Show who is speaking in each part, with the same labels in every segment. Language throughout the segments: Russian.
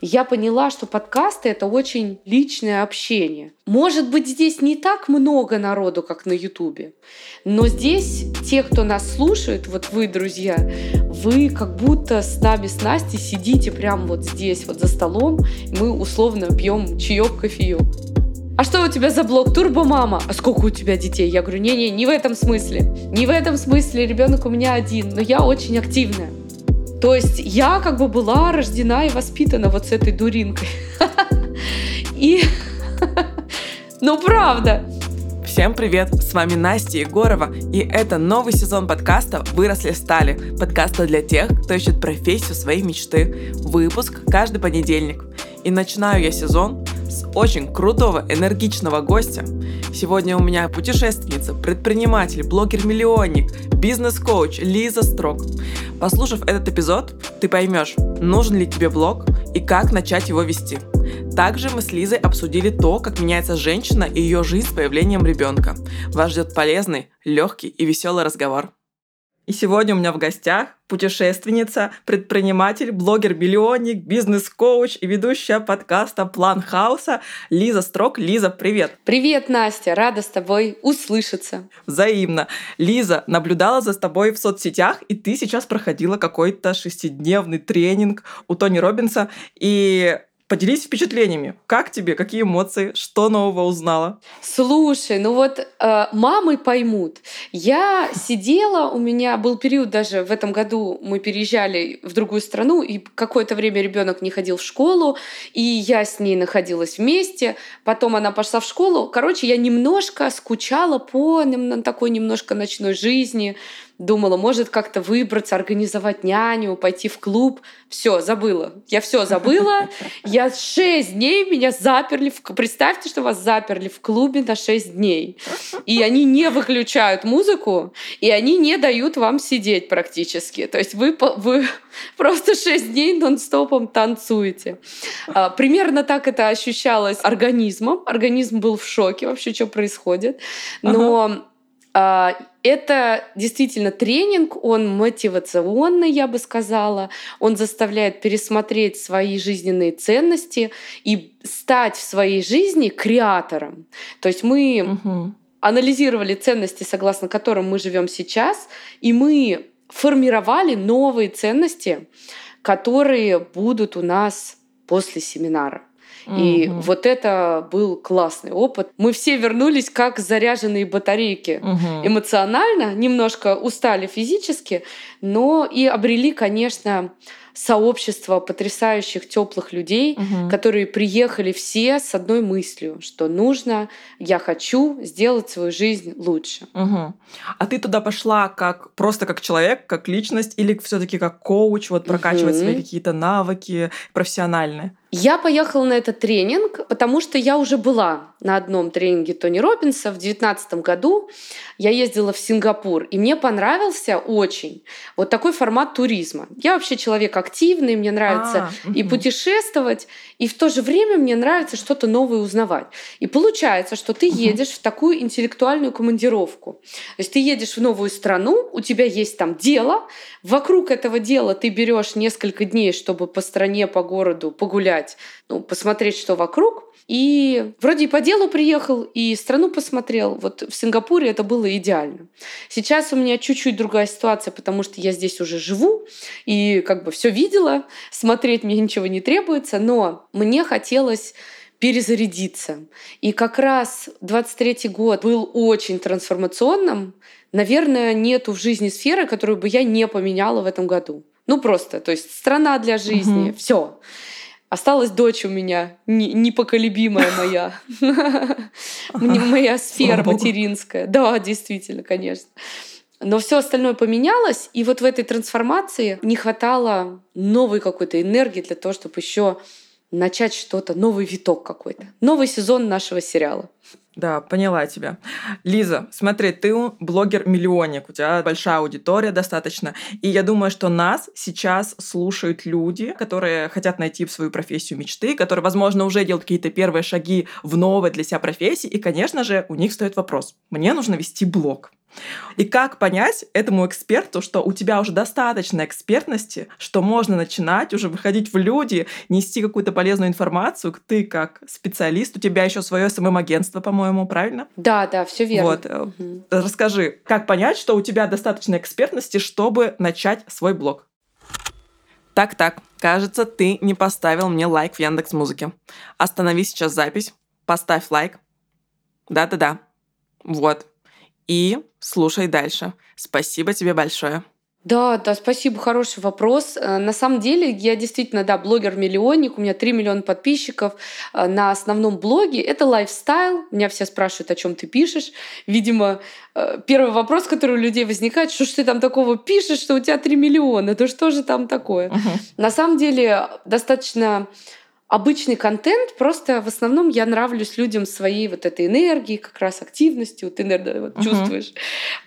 Speaker 1: я поняла, что подкасты — это очень личное общение. Может быть, здесь не так много народу, как на Ютубе, но здесь те, кто нас слушает, вот вы, друзья, вы как будто с нами, с Настей сидите прямо вот здесь, вот за столом, мы условно пьем чаек, кофеек. А что у тебя за блог? Турбомама. А сколько у тебя детей? Я говорю, не-не, не в этом смысле. Не в этом смысле. Ребенок у меня один, но я очень активная. То есть я как бы была рождена и воспитана вот с этой дуринкой. И... Ну, правда.
Speaker 2: Всем привет! С вами Настя Егорова, и это новый сезон подкаста «Выросли стали» подкаста для тех, кто ищет профессию своей мечты. Выпуск каждый понедельник. И начинаю я сезон с очень крутого, энергичного гостя. Сегодня у меня путешественница, предприниматель, блогер-миллионник, бизнес-коуч Лиза Строк. Послушав этот эпизод, ты поймешь, нужен ли тебе блог и как начать его вести. Также мы с Лизой обсудили то, как меняется женщина и ее жизнь с появлением ребенка. Вас ждет полезный, легкий и веселый разговор. И сегодня у меня в гостях путешественница, предприниматель, блогер-миллионник, бизнес-коуч и ведущая подкаста «План хаоса» Лиза Строк. Лиза, привет!
Speaker 1: Привет, Настя! Рада с тобой услышаться.
Speaker 2: Взаимно. Лиза, наблюдала за тобой в соцсетях, и ты сейчас проходила какой-то шестидневный тренинг у Тони Робинса, и Поделись впечатлениями. Как тебе? Какие эмоции? Что нового узнала?
Speaker 1: Слушай, ну вот э, мамы поймут. Я сидела, у меня был период даже в этом году мы переезжали в другую страну, и какое-то время ребенок не ходил в школу, и я с ней находилась вместе. Потом она пошла в школу. Короче, я немножко скучала по такой немножко ночной жизни думала, может как-то выбраться, организовать няню, пойти в клуб. Все, забыла. Я все забыла. Я шесть дней меня заперли. В... Представьте, что вас заперли в клубе на шесть дней. И они не выключают музыку, и они не дают вам сидеть практически. То есть вы, вы просто шесть дней нон-стопом танцуете. А, примерно так это ощущалось организмом. Организм был в шоке вообще, что происходит. Но ага это действительно тренинг, он мотивационный, я бы сказала. Он заставляет пересмотреть свои жизненные ценности и стать в своей жизни креатором. То есть мы угу. анализировали ценности, согласно которым мы живем сейчас, и мы формировали новые ценности, которые будут у нас после семинара. И угу. вот это был классный опыт. Мы все вернулись как заряженные батарейки. Угу. Эмоционально, немножко устали физически, но и обрели, конечно, сообщество потрясающих теплых людей, угу. которые приехали все с одной мыслью, что нужно, я хочу сделать свою жизнь лучше.
Speaker 2: Угу. А ты туда пошла как просто как человек, как личность, или все-таки как коуч, вот прокачивать угу. свои какие-то навыки профессиональные?
Speaker 1: Я поехала на этот тренинг, потому что я уже была на одном тренинге Тони Робинса в 2019 году. Я ездила в Сингапур, и мне понравился очень вот такой формат туризма. Я вообще человек активный, мне нравится а, и путешествовать, и в то же время мне нравится что-то новое узнавать. И получается, что ты едешь в такую интеллектуальную командировку. То есть ты едешь в новую страну, у тебя есть там дело, вокруг этого дела ты берешь несколько дней, чтобы по стране, по городу погулять погулять, ну, посмотреть, что вокруг. И вроде и по делу приехал, и страну посмотрел. Вот в Сингапуре это было идеально. Сейчас у меня чуть-чуть другая ситуация, потому что я здесь уже живу и как бы все видела, смотреть мне ничего не требуется, но мне хотелось перезарядиться. И как раз 23 год был очень трансформационным. Наверное, нету в жизни сферы, которую бы я не поменяла в этом году. Ну просто, то есть страна для жизни, угу. все. Осталась дочь у меня, непоколебимая моя. Моя сфера материнская. Да, действительно, конечно. Но все остальное поменялось, и вот в этой трансформации не хватало новой какой-то энергии для того, чтобы еще начать что-то, новый виток какой-то. Новый сезон нашего сериала.
Speaker 2: Да, поняла тебя. Лиза, смотри, ты блогер-миллионник, у тебя большая аудитория достаточно, и я думаю, что нас сейчас слушают люди, которые хотят найти свою профессию мечты, которые, возможно, уже делают какие-то первые шаги в новой для себя профессии, и, конечно же, у них стоит вопрос. Мне нужно вести блог. И как понять этому эксперту, что у тебя уже достаточно экспертности, что можно начинать уже выходить в люди, нести какую-то полезную информацию, ты как специалист, у тебя еще свое СММ-агентство, по-моему, правильно?
Speaker 1: Да, да, все верно.
Speaker 2: Вот. Угу. Расскажи, как понять, что у тебя достаточно экспертности, чтобы начать свой блог? Так-так, кажется, ты не поставил мне лайк в Яндекс Музыке. Останови сейчас запись, поставь лайк. Да-да-да. Вот. И слушай дальше. Спасибо тебе большое.
Speaker 1: Да, да, спасибо, хороший вопрос. Э, на самом деле, я действительно, да, блогер-миллионник, у меня 3 миллиона подписчиков э, на основном блоге. Это лайфстайл. Меня все спрашивают, о чем ты пишешь. Видимо, э, первый вопрос, который у людей возникает, что ж ты там такого пишешь, что у тебя 3 миллиона, да что же там такое? Угу. На самом деле, достаточно обычный контент, просто в основном я нравлюсь людям своей вот этой энергией, как раз активностью, ты, наверное, вот uh-huh. чувствуешь.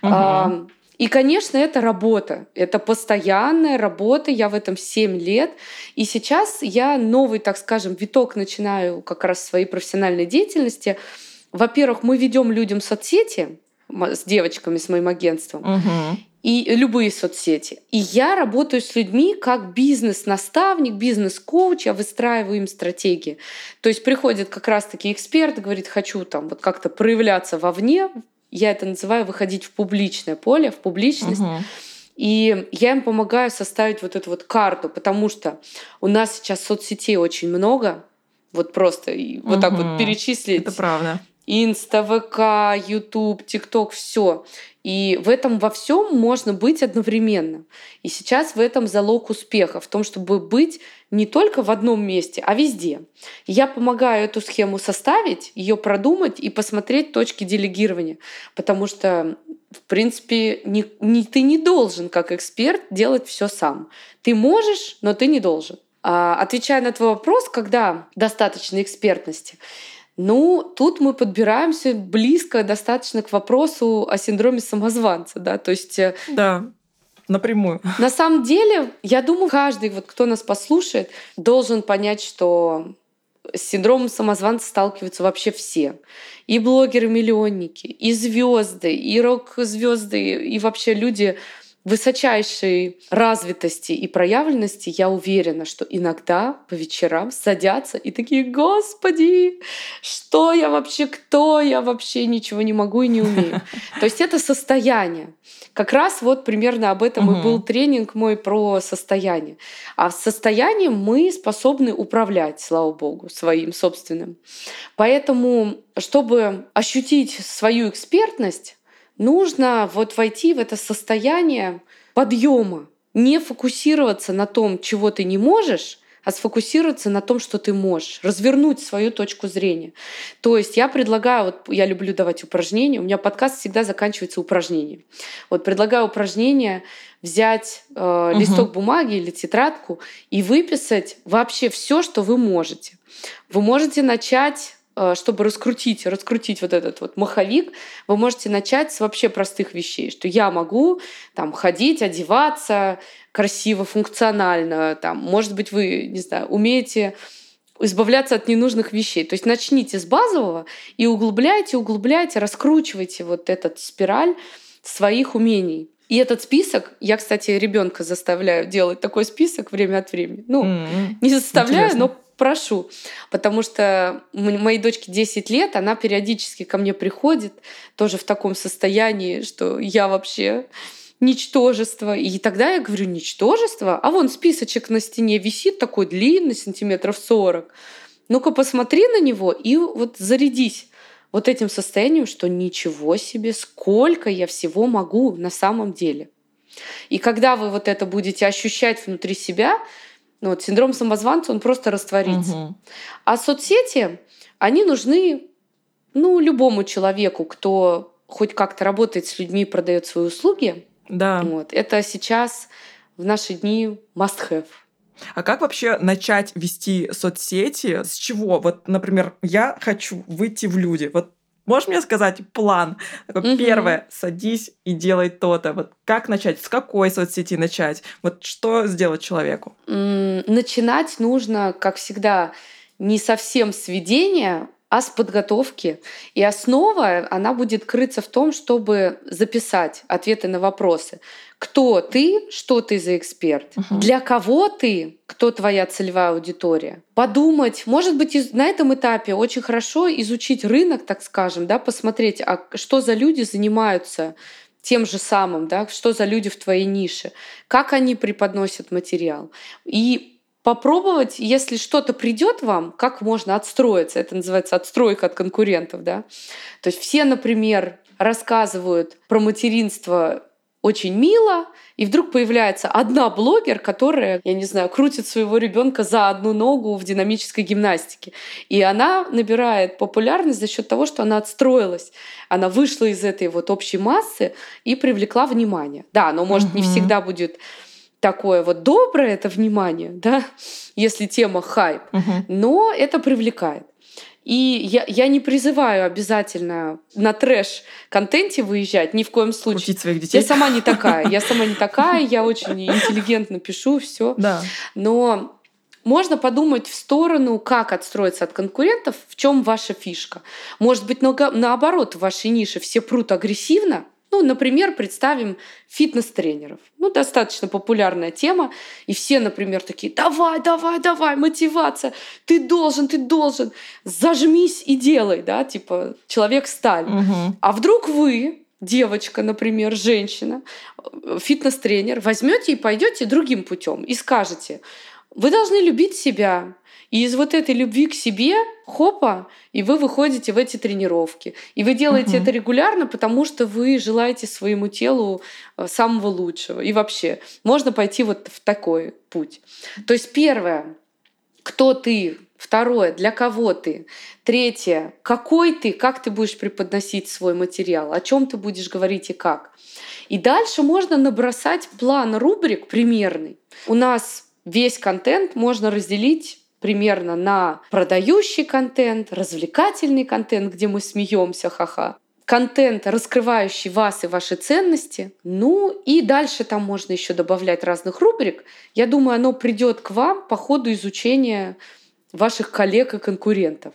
Speaker 1: Uh-huh. А, и, конечно, это работа. Это постоянная работа. Я в этом 7 лет. И сейчас я новый, так скажем, виток начинаю как раз своей профессиональной деятельности. Во-первых, мы ведем людям соцсети с девочками, с моим агентством. Угу и любые соцсети. И я работаю с людьми как бизнес-наставник, бизнес-коуч, я выстраиваю им стратегии. То есть приходит как раз-таки эксперт, говорит, хочу там вот как-то проявляться вовне, я это называю выходить в публичное поле, в публичность. Угу. И я им помогаю составить вот эту вот карту, потому что у нас сейчас соцсетей очень много, вот просто вот угу. так вот перечислить.
Speaker 2: Это правда.
Speaker 1: Инста, ВК, Ютуб, ТикТок, все. И в этом во всем можно быть одновременно. И сейчас в этом залог успеха, в том, чтобы быть не только в одном месте, а везде. я помогаю эту схему составить, ее продумать и посмотреть точки делегирования. Потому что, в принципе, не, не, ты не должен, как эксперт, делать все сам. Ты можешь, но ты не должен. А, отвечая на твой вопрос, когда достаточно экспертности, ну, тут мы подбираемся близко достаточно к вопросу о синдроме самозванца, да, то есть... Э,
Speaker 2: да, напрямую.
Speaker 1: На самом деле, я думаю, каждый, вот кто нас послушает, должен понять, что с синдромом самозванца сталкиваются вообще все. И блогеры-миллионники, и звезды, и рок-звезды, и вообще люди высочайшей развитости и проявленности, я уверена, что иногда по вечерам садятся и такие, господи, что я вообще, кто я вообще, ничего не могу и не умею. То есть это состояние. Как раз вот примерно об этом угу. и был тренинг мой про состояние. А состоянием мы способны управлять, слава богу, своим собственным. Поэтому, чтобы ощутить свою экспертность, нужно вот войти в это состояние подъема, не фокусироваться на том, чего ты не можешь, а сфокусироваться на том, что ты можешь, развернуть свою точку зрения. То есть я предлагаю, вот я люблю давать упражнения, у меня подкаст всегда заканчивается упражнением. Вот предлагаю упражнение взять э, угу. листок бумаги или тетрадку и выписать вообще все, что вы можете. Вы можете начать чтобы раскрутить, раскрутить вот этот вот маховик, вы можете начать с вообще простых вещей, что я могу там ходить, одеваться красиво, функционально, там, может быть, вы, не знаю, умеете избавляться от ненужных вещей. То есть начните с базового и углубляйте, углубляйте, раскручивайте вот этот спираль своих умений. И этот список, я, кстати, ребенка заставляю делать такой список время от времени. Ну, mm-hmm. не заставляю, Интересно. но прошу. Потому что моей дочке 10 лет, она периодически ко мне приходит, тоже в таком состоянии, что я вообще ничтожество. И тогда я говорю, ничтожество? А вон списочек на стене висит такой длинный, сантиметров 40. Ну-ка посмотри на него и вот зарядись вот этим состоянием, что ничего себе, сколько я всего могу на самом деле. И когда вы вот это будете ощущать внутри себя, ну, вот синдром самозванца, он просто растворится. Угу. А соцсети, они нужны ну, любому человеку, кто хоть как-то работает с людьми, продает свои услуги.
Speaker 2: Да.
Speaker 1: Вот. Это сейчас в наши дни must-have.
Speaker 2: А как вообще начать вести соцсети? С чего? Вот, например, я хочу выйти в люди. Вот Можешь мне сказать план? Такой, угу. Первое, садись и делай то-то. Вот как начать? С какой соцсети начать? Вот что сделать человеку?
Speaker 1: Начинать нужно, как всегда, не совсем с ведения, а с подготовки. И основа, она будет крыться в том, чтобы записать ответы на вопросы. Кто ты, что ты за эксперт, угу. для кого ты, кто твоя целевая аудитория. Подумать, может быть, на этом этапе очень хорошо изучить рынок, так скажем, да, посмотреть, а что за люди занимаются тем же самым, да, что за люди в твоей нише, как они преподносят материал. И попробовать, если что-то придет вам, как можно отстроиться. Это называется отстройка от конкурентов. Да? То есть все, например, рассказывают про материнство очень мило, и вдруг появляется одна блогер, которая, я не знаю, крутит своего ребенка за одну ногу в динамической гимнастике. И она набирает популярность за счет того, что она отстроилась. Она вышла из этой вот общей массы и привлекла внимание. Да, но может угу. не всегда будет такое вот доброе это внимание, да, если тема хайп, угу. но это привлекает. И я, я не призываю обязательно на трэш-контенте выезжать, ни в коем случае.
Speaker 2: Учить своих детей.
Speaker 1: Я сама не такая. Я сама не такая, я очень интеллигентно пишу, все.
Speaker 2: Да.
Speaker 1: Но можно подумать в сторону, как отстроиться от конкурентов, в чем ваша фишка. Может быть, наоборот, в вашей нише все прут агрессивно, ну, например, представим фитнес-тренеров. Ну, достаточно популярная тема. И все, например, такие, давай, давай, давай, мотивация, ты должен, ты должен, зажмись и делай, да, типа человек-сталь.
Speaker 2: Угу.
Speaker 1: А вдруг вы, девочка, например, женщина, фитнес-тренер, возьмете и пойдете другим путем и скажете, вы должны любить себя, и из вот этой любви к себе, хопа, и вы выходите в эти тренировки. И вы делаете угу. это регулярно, потому что вы желаете своему телу э, самого лучшего. И вообще, можно пойти вот в такой путь. То есть первое, кто ты, Второе, для кого ты. Третье, какой ты, как ты будешь преподносить свой материал, о чем ты будешь говорить и как. И дальше можно набросать план рубрик примерный. У нас весь контент можно разделить примерно на продающий контент, развлекательный контент, где мы смеемся, ха-ха, контент, раскрывающий вас и ваши ценности. Ну и дальше там можно еще добавлять разных рубрик. Я думаю, оно придет к вам по ходу изучения ваших коллег и конкурентов.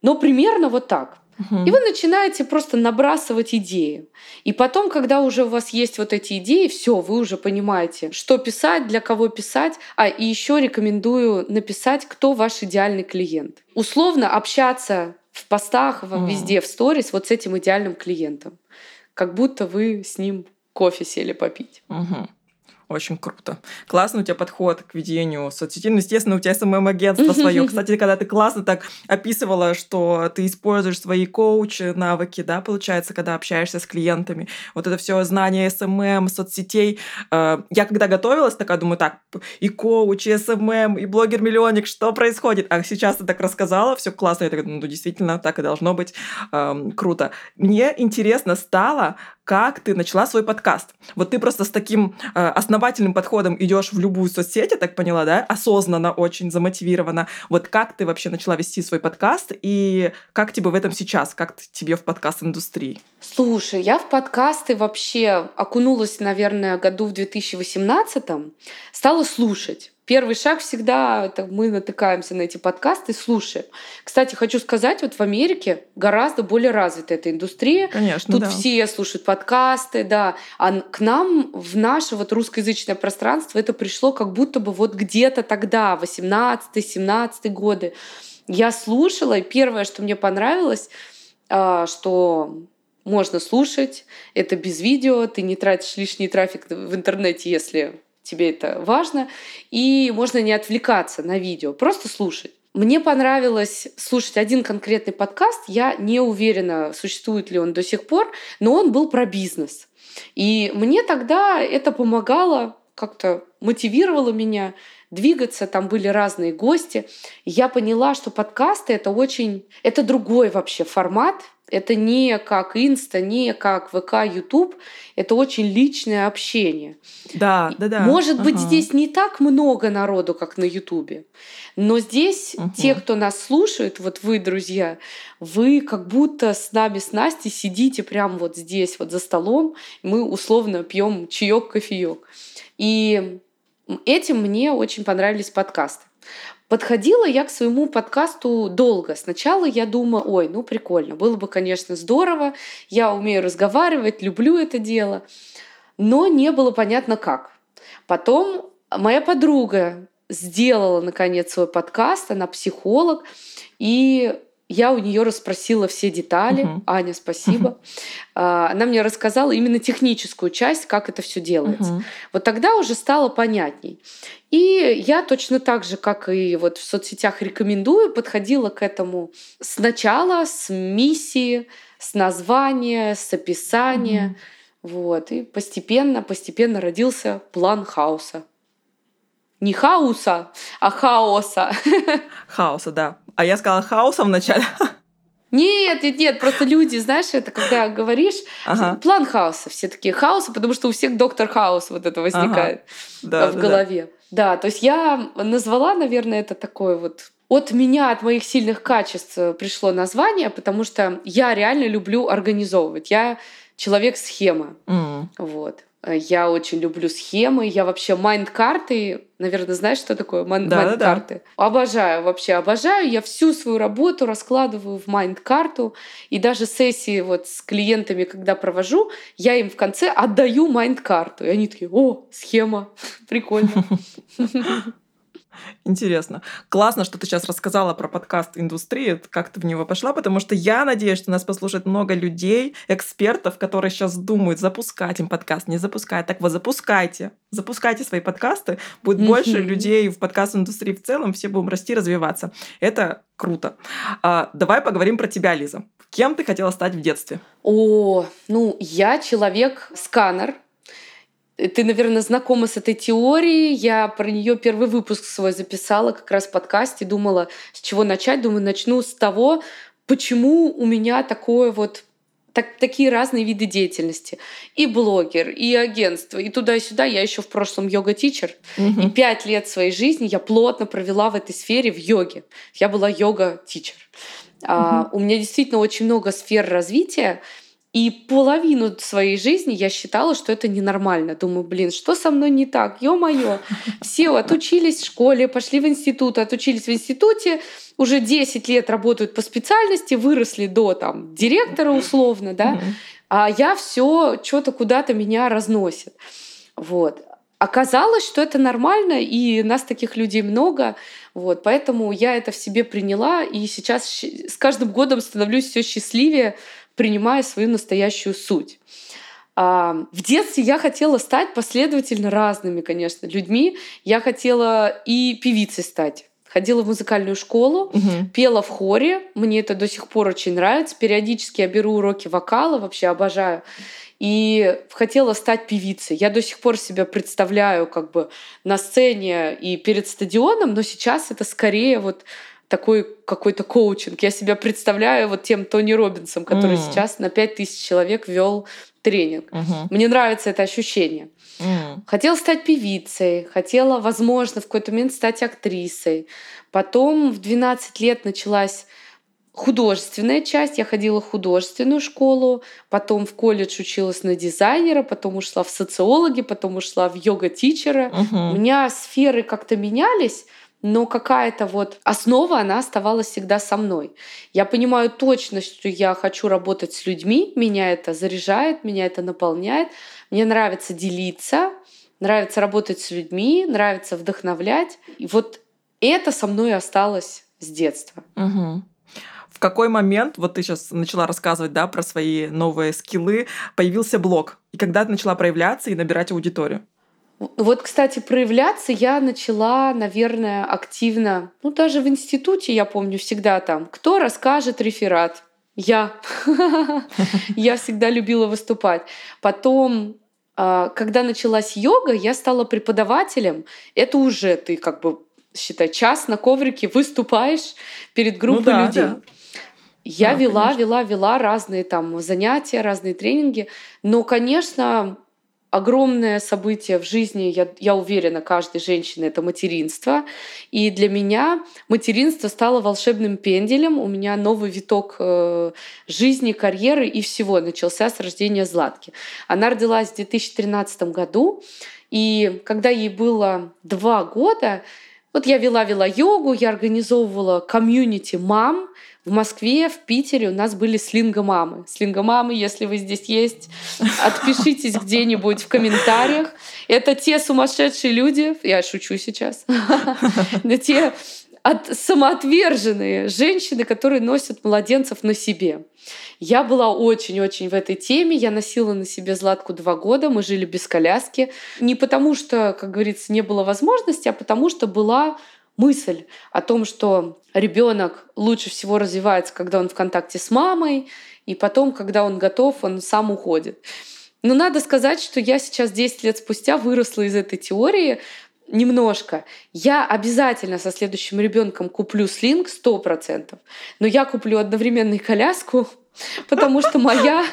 Speaker 1: Но примерно вот так.
Speaker 2: Угу.
Speaker 1: И вы начинаете просто набрасывать идеи. И потом, когда уже у вас есть вот эти идеи, все, вы уже понимаете, что писать, для кого писать. А и еще рекомендую написать, кто ваш идеальный клиент. Условно общаться в постах, угу. везде, в сторис вот с этим идеальным клиентом. Как будто вы с ним кофе сели попить.
Speaker 2: Угу. Очень круто. Классно у тебя подход к ведению соцсетей. Ну, естественно, у тебя СММ-агентство свое. Кстати, когда ты классно так описывала, что ты используешь свои коучи, навыки, да, получается, когда общаешься с клиентами. Вот это все знание SMM, соцсетей. Э, я когда готовилась, такая думаю, так, и коуч, и SMM, и блогер-миллионник, что происходит? А сейчас ты так рассказала, все классно. Я так ну, действительно, так и должно быть. Эм, круто. Мне интересно стало, как ты начала свой подкаст. Вот ты просто с таким э, основательным подходом идешь в любую соцсеть, я так поняла, да, осознанно, очень замотивирована. Вот как ты вообще начала вести свой подкаст и как тебе в этом сейчас, как тебе в подкаст-индустрии?
Speaker 1: Слушай, я в подкасты вообще окунулась, наверное, году в 2018 стала слушать. Первый шаг всегда это мы натыкаемся на эти подкасты, слушаем. Кстати, хочу сказать, вот в Америке гораздо более развита эта индустрия.
Speaker 2: Конечно,
Speaker 1: Тут
Speaker 2: да.
Speaker 1: все слушают подкасты, да. А к нам в наше вот русскоязычное пространство это пришло как будто бы вот где-то тогда, 18-17 годы. Я слушала, и первое, что мне понравилось, а, что можно слушать, это без видео, ты не тратишь лишний трафик в интернете, если тебе это важно, и можно не отвлекаться на видео, просто слушать. Мне понравилось слушать один конкретный подкаст. Я не уверена, существует ли он до сих пор, но он был про бизнес. И мне тогда это помогало, как-то мотивировало меня двигаться. Там были разные гости. И я поняла, что подкасты — это очень... Это другой вообще формат, это не как Инста, не как ВК, Ютуб. Это очень личное общение.
Speaker 2: Да, да, да.
Speaker 1: Может ага. быть, здесь не так много народу, как на Ютубе. Но здесь угу. те, кто нас слушает, вот вы, друзья, вы как будто с нами, с Настей, сидите прямо вот здесь, вот за столом. Мы условно пьем чаек, кофеек. И этим мне очень понравились подкасты. Подходила я к своему подкасту долго. Сначала я думала, ой, ну прикольно, было бы, конечно, здорово, я умею разговаривать, люблю это дело, но не было понятно как. Потом моя подруга сделала, наконец, свой подкаст, она психолог, и я у нее расспросила все детали. Uh-huh. Аня, спасибо. Uh-huh. Она мне рассказала именно техническую часть, как это все делается. Uh-huh. Вот тогда уже стало понятней. И я точно так же, как и вот в соцсетях рекомендую, подходила к этому сначала с миссии, с названия, с описания. Uh-huh. Вот. И постепенно, постепенно родился план хаоса. Не хаоса, а хаоса.
Speaker 2: Хаоса, да. А я сказала хаоса вначале.
Speaker 1: Нет, нет, нет, просто люди, знаешь, это когда говоришь, ага. план хаоса, все такие хаоса, потому что у всех доктор хаос вот это возникает ага. да, в да, голове. Да. да, то есть я назвала, наверное, это такое вот от меня, от моих сильных качеств пришло название, потому что я реально люблю организовывать. Я человек схема. Mm. Вот. Э, я очень люблю схемы. Я вообще майнд-карты. Наверное, знаешь, что такое майнд-карты? Да, да. Обожаю, вообще обожаю. Я всю свою работу раскладываю в майнд-карту. И даже сессии вот с клиентами, когда провожу, я им в конце отдаю майнд-карту. И они такие, о, схема, прикольно.
Speaker 2: Интересно. Классно, что ты сейчас рассказала про подкаст индустрии, как ты в него пошла, потому что я надеюсь, что нас послушает много людей, экспертов, которые сейчас думают, запускать им подкаст, не запускать. Так вот, запускайте. Запускайте свои подкасты. Будет больше людей в подкаст-индустрии в целом, все будем расти, развиваться. Это круто. А, давай поговорим про тебя, Лиза. Кем ты хотела стать в детстве?
Speaker 1: О, ну, я человек-сканер, ты, наверное, знакома с этой теорией. Я про нее первый выпуск свой записала как раз в подкасте. Думала, с чего начать. Думаю, начну с того, почему у меня такое вот так, такие разные виды деятельности. И блогер, и агентство, и туда и сюда. Я еще в прошлом йога-тичер. Угу. И пять лет своей жизни я плотно провела в этой сфере в йоге. Я была йога-тичер. Угу. А, у меня действительно очень много сфер развития. И половину своей жизни я считала, что это ненормально. Думаю, блин, что со мной не так? Ё-моё. Все отучились в школе, пошли в институт, отучились в институте, уже 10 лет работают по специальности, выросли до там директора условно, да, а я все что-то куда-то меня разносит. Вот. Оказалось, что это нормально, и нас таких людей много. Вот, поэтому я это в себе приняла, и сейчас с каждым годом становлюсь все счастливее, принимая свою настоящую суть. А, в детстве я хотела стать последовательно разными, конечно, людьми. Я хотела и певицей стать. Ходила в музыкальную школу, угу. пела в хоре. Мне это до сих пор очень нравится. Периодически я беру уроки вокала, вообще обожаю. И хотела стать певицей. Я до сих пор себя представляю как бы на сцене и перед стадионом, но сейчас это скорее вот такой какой-то коучинг. Я себя представляю вот тем Тони Робинсом, который mm. сейчас на 5000 человек вел тренинг. Uh-huh. Мне нравится это ощущение. Mm. Хотела стать певицей, хотела, возможно, в какой-то момент стать актрисой. Потом в 12 лет началась художественная часть. Я ходила в художественную школу, потом в колледж училась на дизайнера, потом ушла в социологи, потом ушла в йога-тичера. Uh-huh. У меня сферы как-то менялись, но какая-то вот основа, она оставалась всегда со мной. Я понимаю точно, что я хочу работать с людьми, меня это заряжает, меня это наполняет, мне нравится делиться, нравится работать с людьми, нравится вдохновлять. И вот это со мной осталось с детства.
Speaker 2: Угу. В какой момент, вот ты сейчас начала рассказывать, да, про свои новые скиллы, появился блог? И когда ты начала проявляться и набирать аудиторию?
Speaker 1: Вот, кстати, проявляться я начала, наверное, активно. Ну, даже в институте, я помню, всегда там. Кто расскажет реферат? Я. Я всегда любила выступать. Потом, а, когда началась йога, я стала преподавателем. Это уже ты как бы, считай, час на коврике выступаешь перед ну группой ну, да, людей. Да. Я да, вела, конечно. вела, вела разные там занятия, разные тренинги. Но, конечно, огромное событие в жизни, я, я уверена, каждой женщины — это материнство. И для меня материнство стало волшебным пенделем. У меня новый виток э, жизни, карьеры и всего начался с рождения Златки. Она родилась в 2013 году, И когда ей было два года, вот я вела-вела йогу, я организовывала комьюнити мам, в Москве, в Питере у нас были слинго-мамы. Слинго-мамы, если вы здесь есть, отпишитесь где-нибудь в комментариях. Это те сумасшедшие люди, я шучу сейчас, те от самоотверженные женщины, которые носят младенцев на себе. Я была очень-очень в этой теме. Я носила на себе Златку два года. Мы жили без коляски. Не потому что, как говорится, не было возможности, а потому что была мысль о том, что ребенок лучше всего развивается, когда он в контакте с мамой, и потом, когда он готов, он сам уходит. Но надо сказать, что я сейчас 10 лет спустя выросла из этой теории немножко. Я обязательно со следующим ребенком куплю слинг 100%, но я куплю одновременно и коляску, потому что моя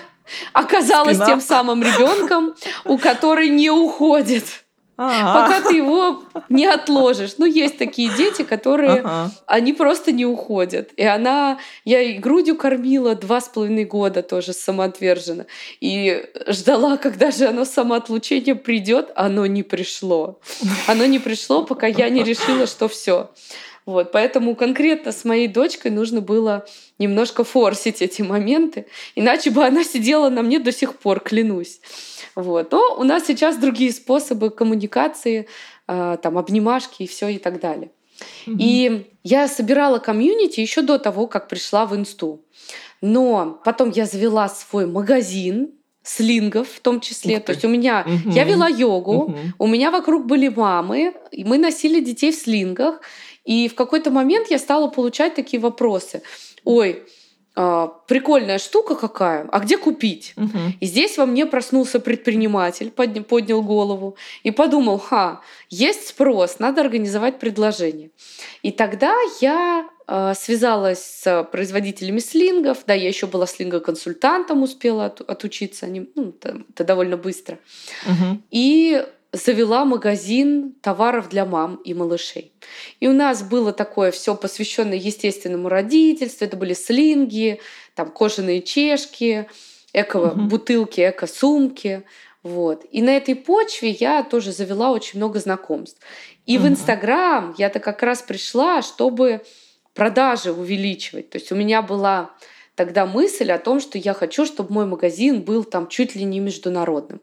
Speaker 1: оказалась Спина. тем самым ребенком, у которой не уходит. Ага. Пока ты его не отложишь. Ну, есть такие дети, которые, ага. они просто не уходят. И она, я и грудью кормила два с половиной года тоже самоотверженно. И ждала, когда же оно самоотлучение придет, оно не пришло. Оно не пришло, пока я не решила, что все. Вот, поэтому конкретно с моей дочкой нужно было немножко форсить эти моменты, иначе бы она сидела на мне до сих пор, клянусь. Вот. Но у нас сейчас другие способы коммуникации, э, там обнимашки и все и так далее. Mm-hmm. И я собирала комьюнити еще до того, как пришла в инсту. Но потом я завела свой магазин слингов в том числе. То есть у меня угу. я вела йогу, угу. у меня вокруг были мамы, и мы носили детей в слингах. И в какой-то момент я стала получать такие вопросы. Ой, а, прикольная штука какая, а где купить? Угу. И здесь во мне проснулся предприниматель, подня, поднял голову и подумал, ха, есть спрос, надо организовать предложение. И тогда я э, связалась с производителями слингов, да, я еще была слинго-консультантом, успела от, отучиться, они, ну, это, это довольно быстро. Угу. И завела магазин товаров для мам и малышей. И у нас было такое все посвященное естественному родительству. Это были слинги, там кожаные чешки, эко-бутылки, эко-сумки. Вот. И на этой почве я тоже завела очень много знакомств. И угу. в Инстаграм я-то как раз пришла, чтобы продажи увеличивать. То есть у меня была тогда мысль о том, что я хочу, чтобы мой магазин был там чуть ли не международным.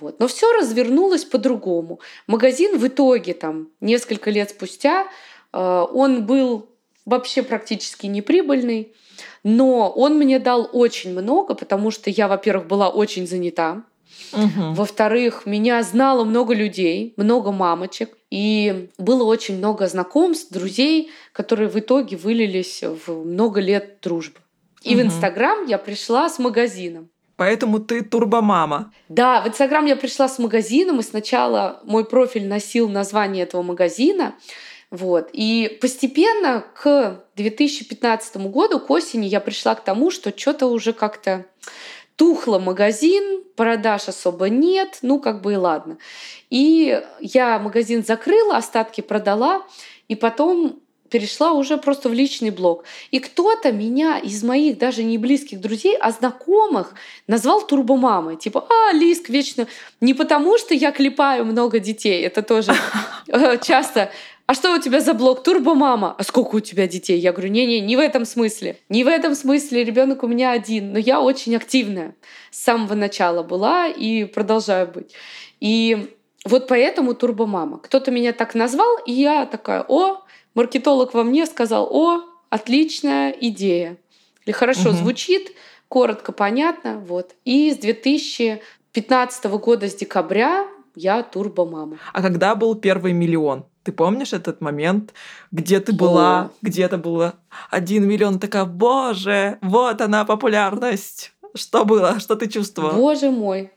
Speaker 1: Вот. Но все развернулось по-другому. Магазин в итоге, там, несколько лет спустя, э, он был вообще практически неприбыльный, но он мне дал очень много, потому что я, во-первых, была очень занята, Угу. Во-вторых, меня знало много людей, много мамочек, и было очень много знакомств, друзей, которые в итоге вылились в много лет дружбы. И угу. в Инстаграм я пришла с магазином.
Speaker 2: Поэтому ты турбомама.
Speaker 1: Да, в Инстаграм я пришла с магазином, и сначала мой профиль носил название этого магазина. Вот. И постепенно к 2015 году, к осени, я пришла к тому, что что-то уже как-то тухло магазин, продаж особо нет, ну как бы и ладно. И я магазин закрыла, остатки продала, и потом перешла уже просто в личный блог. И кто-то меня из моих даже не близких друзей, а знакомых назвал турбомамой. Типа, а, Лиск вечно... Не потому, что я клепаю много детей, это тоже э, часто а что у тебя за блог? Турбомама. А сколько у тебя детей? Я говорю, не-не, не в этом смысле. Не в этом смысле. Ребенок у меня один. Но я очень активная. С самого начала была и продолжаю быть. И вот поэтому турбомама. Кто-то меня так назвал, и я такая, о, маркетолог во мне сказал, о, отличная идея. Или хорошо угу. звучит, коротко, понятно. Вот. И с 2015 года, с декабря, я турбомама.
Speaker 2: А когда был первый миллион? Ты помнишь этот момент, где ты была, где это было один миллион, такая, боже, вот она популярность. Что было? Что ты чувствовала?
Speaker 1: Боже мой.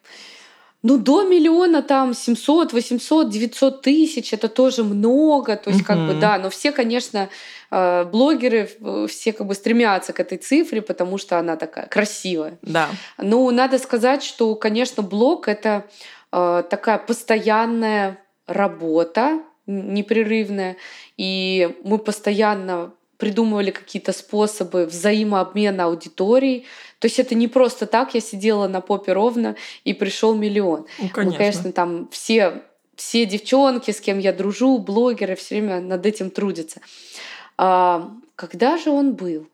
Speaker 1: Ну, до миллиона там 700, 800, 900 тысяч, это тоже много. То есть, как бы, да, но все, конечно, э, блогеры, все как бы стремятся к этой цифре, потому что она такая красивая.
Speaker 2: Да.
Speaker 1: Ну, надо сказать, что, конечно, блог — это э, такая постоянная работа, непрерывная, и мы постоянно придумывали какие-то способы взаимообмена аудиторией. То есть это не просто так, я сидела на попе ровно и пришел миллион.
Speaker 2: Ну, конечно.
Speaker 1: Мы, конечно, там все, все девчонки, с кем я дружу, блогеры, все время над этим трудятся. А, когда же он был?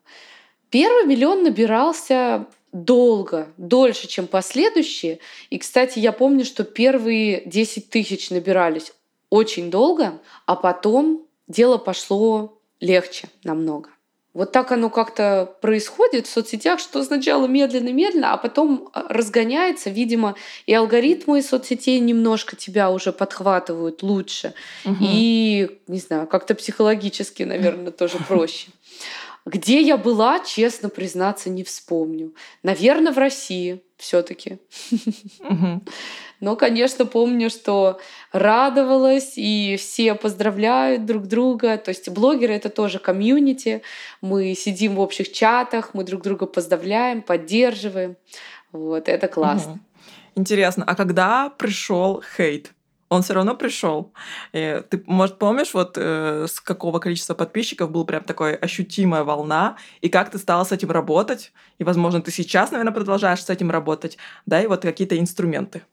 Speaker 1: Первый миллион набирался долго, дольше, чем последующие. И, кстати, я помню, что первые 10 тысяч набирались очень долго, а потом дело пошло легче намного. Вот так оно как-то происходит в соцсетях, что сначала медленно-медленно, а потом а, разгоняется. Видимо, и алгоритмы соцсетей немножко тебя уже подхватывают лучше. Угу. И, не знаю, как-то психологически, наверное, тоже проще. Где я была, честно признаться, не вспомню. Наверное, в России все-таки. Но, конечно, помню, что радовалась, и все поздравляют друг друга. То есть блогеры — это тоже комьюнити. Мы сидим в общих чатах, мы друг друга поздравляем, поддерживаем. Вот, это классно.
Speaker 2: Интересно, а когда пришел хейт? Он все равно пришел. Ты, может, помнишь, вот э, с какого количества подписчиков был прям такой ощутимая волна, и как ты стала с этим работать? И, возможно, ты сейчас, наверное, продолжаешь с этим работать, да, и вот какие-то инструменты.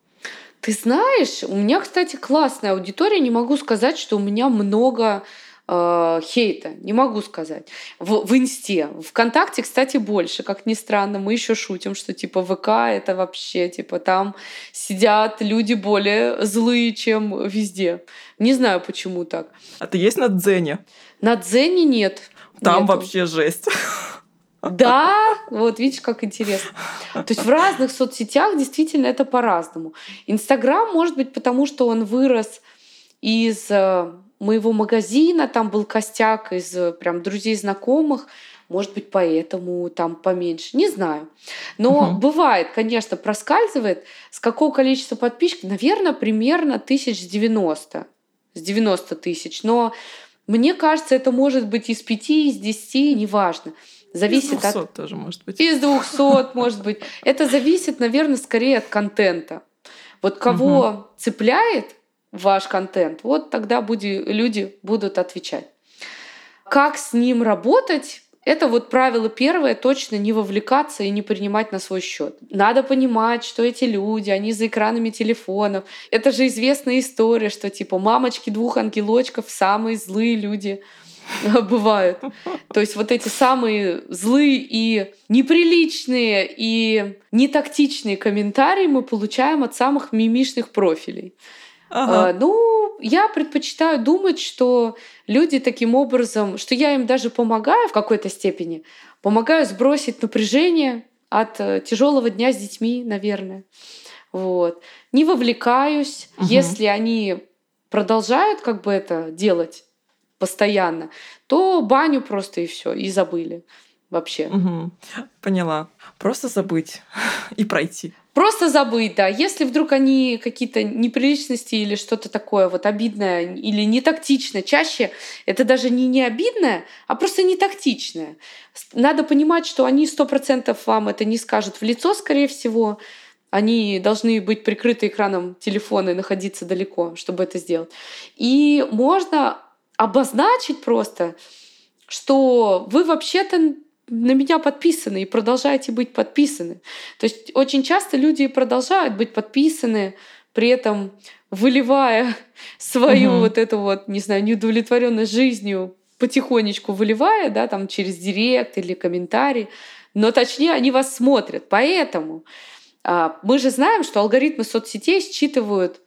Speaker 1: Ты знаешь, у меня, кстати, классная аудитория. Не могу сказать, что у меня много э, хейта. Не могу сказать. В, в инсте. Вконтакте, кстати, больше, как ни странно. Мы еще шутим, что типа ВК это вообще, типа там сидят люди более злые, чем везде. Не знаю, почему так.
Speaker 2: А ты есть на Дзене?
Speaker 1: На Дзене нет.
Speaker 2: Там нету. вообще жесть.
Speaker 1: Да, вот видишь, как интересно. То есть в разных соцсетях действительно это по-разному. Инстаграм, может быть, потому что он вырос из э, моего магазина, там был костяк из э, прям друзей, знакомых, может быть, поэтому там поменьше, не знаю. Но угу. бывает, конечно, проскальзывает. С какого количества подписчиков? Наверное, примерно тысяч с 90. С 90 тысяч. Но мне кажется, это может быть из 5, из 10, неважно.
Speaker 2: Зависит из 200 от... тоже может быть.
Speaker 1: Из 200, может быть. Это зависит, наверное, скорее от контента. Вот кого угу. цепляет, ваш контент, вот тогда буди, люди будут отвечать. Как с ним работать? Это вот правило первое, точно не вовлекаться и не принимать на свой счет. Надо понимать, что эти люди, они за экранами телефонов. Это же известная история, что типа мамочки двух ангелочков самые злые люди бывают. То есть вот эти самые злые и неприличные и нетактичные комментарии мы получаем от самых мимишных профилей. Ага. А, ну, я предпочитаю думать, что люди таким образом, что я им даже помогаю в какой-то степени, помогаю сбросить напряжение от э, тяжелого дня с детьми, наверное. Вот. Не вовлекаюсь, угу. если они продолжают как бы это делать постоянно, то баню просто и все, и забыли вообще.
Speaker 2: Угу. Поняла. Просто забыть и пройти.
Speaker 1: Просто забыть, да. Если вдруг они какие-то неприличности или что-то такое вот обидное или не тактичное, чаще это даже не не обидное, а просто не тактичное. Надо понимать, что они сто процентов вам это не скажут в лицо, скорее всего. Они должны быть прикрыты экраном телефона и находиться далеко, чтобы это сделать. И можно обозначить просто, что вы вообще-то на меня подписаны и продолжаете быть подписаны. То есть очень часто люди продолжают быть подписаны, при этом выливая свою угу. вот эту вот, не знаю, неудовлетворенность жизнью, потихонечку выливая, да, там через директ или комментарий, но точнее они вас смотрят. Поэтому а, мы же знаем, что алгоритмы соцсетей считывают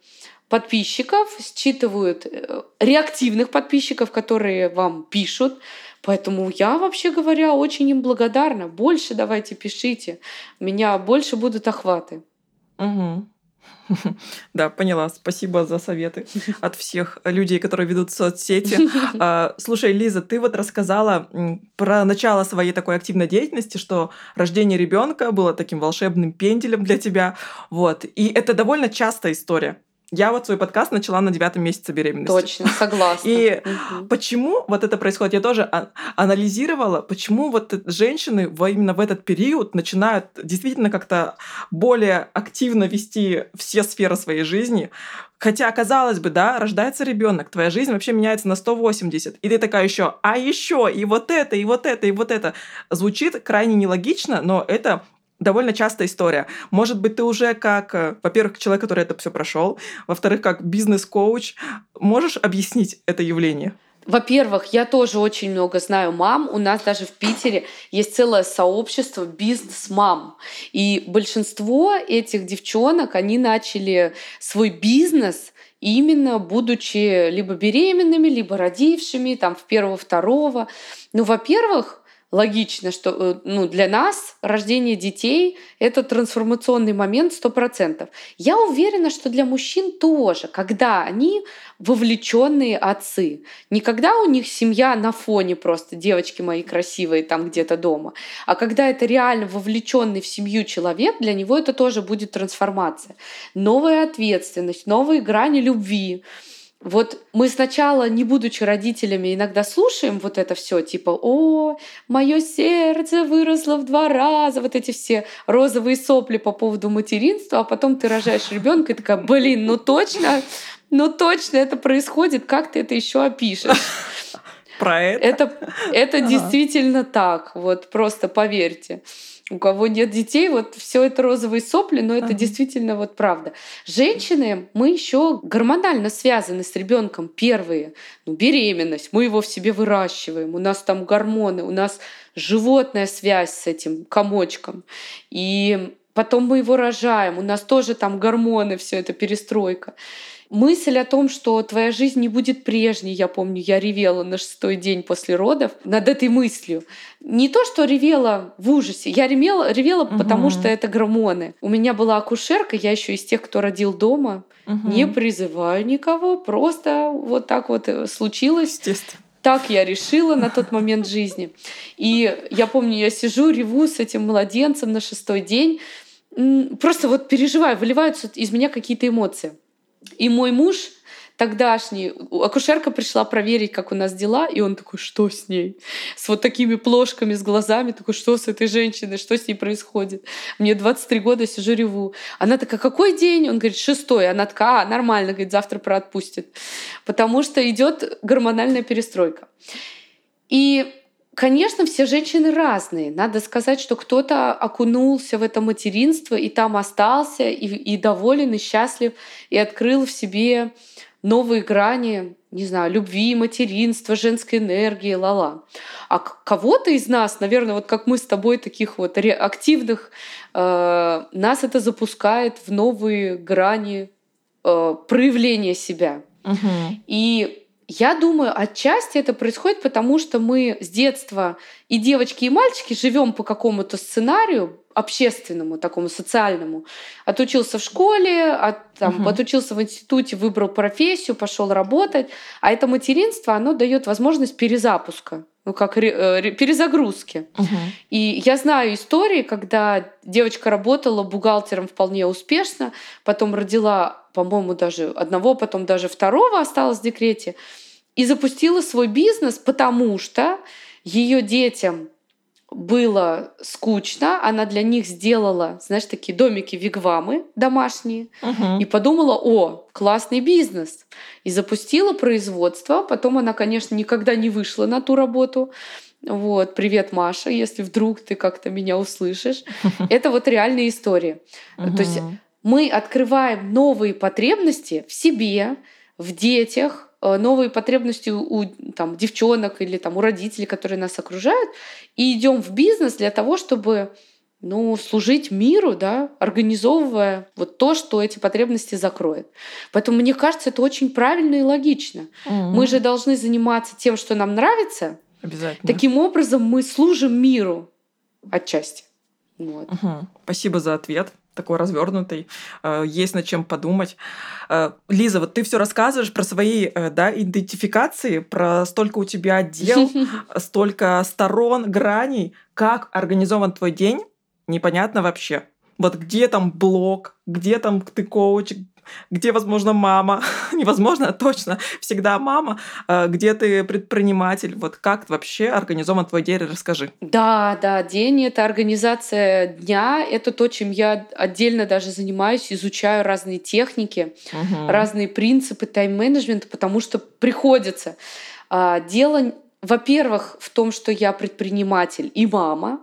Speaker 1: подписчиков, считывают э, реактивных подписчиков, которые вам пишут, Поэтому я, вообще говоря, очень им благодарна. Больше давайте пишите. У меня больше будут охваты.
Speaker 2: Угу. Да, поняла. Спасибо за советы от всех людей, которые ведут соцсети. А, слушай, Лиза, ты вот рассказала про начало своей такой активной деятельности, что рождение ребенка было таким волшебным пенделем для тебя. Вот. И это довольно частая история. Я вот свой подкаст начала на девятом месяце беременности.
Speaker 1: Точно, согласна.
Speaker 2: И угу. почему вот это происходит? Я тоже анализировала, почему вот женщины во именно в этот период начинают действительно как-то более активно вести все сферы своей жизни, Хотя, казалось бы, да, рождается ребенок, твоя жизнь вообще меняется на 180. И ты такая еще, а еще, и вот это, и вот это, и вот это. Звучит крайне нелогично, но это довольно частая история. Может быть, ты уже как, э, во-первых, человек, который это все прошел, во-вторых, как бизнес-коуч, можешь объяснить это явление?
Speaker 1: Во-первых, я тоже очень много знаю мам. У нас даже в Питере есть целое сообщество бизнес-мам. И большинство этих девчонок, они начали свой бизнес именно будучи либо беременными, либо родившими, там, в первого-второго. Ну, во-первых, логично, что э, ну, для нас рождение детей — это трансформационный момент 100%. Я уверена, что для мужчин тоже, когда они вовлеченные отцы. Не когда у них семья на фоне просто девочки мои красивые там где-то дома, а когда это реально вовлеченный в семью человек, для него это тоже будет трансформация. Новая ответственность, новые грани любви. Вот мы сначала, не будучи родителями, иногда слушаем вот это все, типа, о, мое сердце выросло в два раза, вот эти все розовые сопли по поводу материнства, а потом ты рожаешь ребенка и такая, блин, ну точно, ну точно это происходит, как ты это еще опишешь?
Speaker 2: Про это?
Speaker 1: Это, это ага. действительно так, вот просто поверьте у кого нет детей, вот все это розовые сопли, но это ага. действительно вот правда. Женщины, мы еще гормонально связаны с ребенком первые. Ну, беременность, мы его в себе выращиваем, у нас там гормоны, у нас животная связь с этим комочком. И потом мы его рожаем, у нас тоже там гормоны, все это перестройка. Мысль о том, что твоя жизнь не будет прежней, я помню, я ревела на шестой день после родов над этой мыслью. Не то, что ревела в ужасе, я ревела, ревела угу. потому что это гормоны. У меня была акушерка, я еще из тех, кто родил дома. Угу. Не призываю никого, просто вот так вот э, случилось.
Speaker 2: Естественно.
Speaker 1: Так я решила на тот момент жизни. И я помню, я сижу, реву с этим младенцем на шестой день. Просто вот переживаю, выливаются из меня какие-то эмоции. И мой муж тогдашний, акушерка пришла проверить, как у нас дела, и он такой, что с ней? С вот такими плошками, с глазами, такой, что с этой женщиной, что с ней происходит? Мне 23 года, сижу, реву. Она такая, какой день? Он говорит, шестой. Она такая, а, нормально, говорит, завтра проотпустит. Потому что идет гормональная перестройка. И Конечно, все женщины разные. Надо сказать, что кто-то окунулся в это материнство и там остался, и, и доволен, и счастлив, и открыл в себе новые грани, не знаю, любви, материнства, женской энергии, ла-ла. А кого-то из нас, наверное, вот как мы с тобой, таких вот активных, э, нас это запускает в новые грани э, проявления себя.
Speaker 2: Угу.
Speaker 1: И я думаю, отчасти это происходит, потому что мы с детства и девочки, и мальчики живем по какому-то сценарию общественному, такому социальному. Отучился в школе, от, там, угу. отучился в институте, выбрал профессию, пошел работать. А это материнство, оно дает возможность перезапуска ну как э, перезагрузки.
Speaker 2: Угу.
Speaker 1: И я знаю истории, когда девочка работала бухгалтером вполне успешно, потом родила, по-моему, даже одного, потом даже второго осталась в декрете, и запустила свой бизнес, потому что ее детям было скучно, она для них сделала, знаешь, такие домики вигвамы домашние
Speaker 2: угу.
Speaker 1: и подумала, о, классный бизнес. И запустила производство. Потом она, конечно, никогда не вышла на ту работу. Вот, привет, Маша, если вдруг ты как-то меня услышишь. Это вот реальная история. То есть мы открываем новые потребности в себе, в детях, новые потребности у там, девчонок или там, у родителей, которые нас окружают, и идем в бизнес для того, чтобы ну, служить миру, да, организовывая вот то, что эти потребности закроет. Поэтому мне кажется, это очень правильно и логично.
Speaker 2: Mm-hmm.
Speaker 1: Мы же должны заниматься тем, что нам нравится.
Speaker 2: Обязательно.
Speaker 1: Таким образом мы служим миру отчасти. Вот.
Speaker 2: Угу. Спасибо за ответ такой развернутый, э, есть над чем подумать. Э, Лиза, вот ты все рассказываешь про свои э, да, идентификации, про столько у тебя дел, столько сторон, граней. Как организован твой день, непонятно вообще. Вот где там блог, где там ты коуч, где, возможно, мама, невозможно, а точно, всегда мама, э, где ты предприниматель, вот как вообще организован твой день, расскажи.
Speaker 1: Да, да, день — это организация дня, это то, чем я отдельно даже занимаюсь, изучаю разные техники, угу. разные принципы тайм-менеджмента, потому что приходится. А, дело во-первых, в том, что я предприниматель и мама,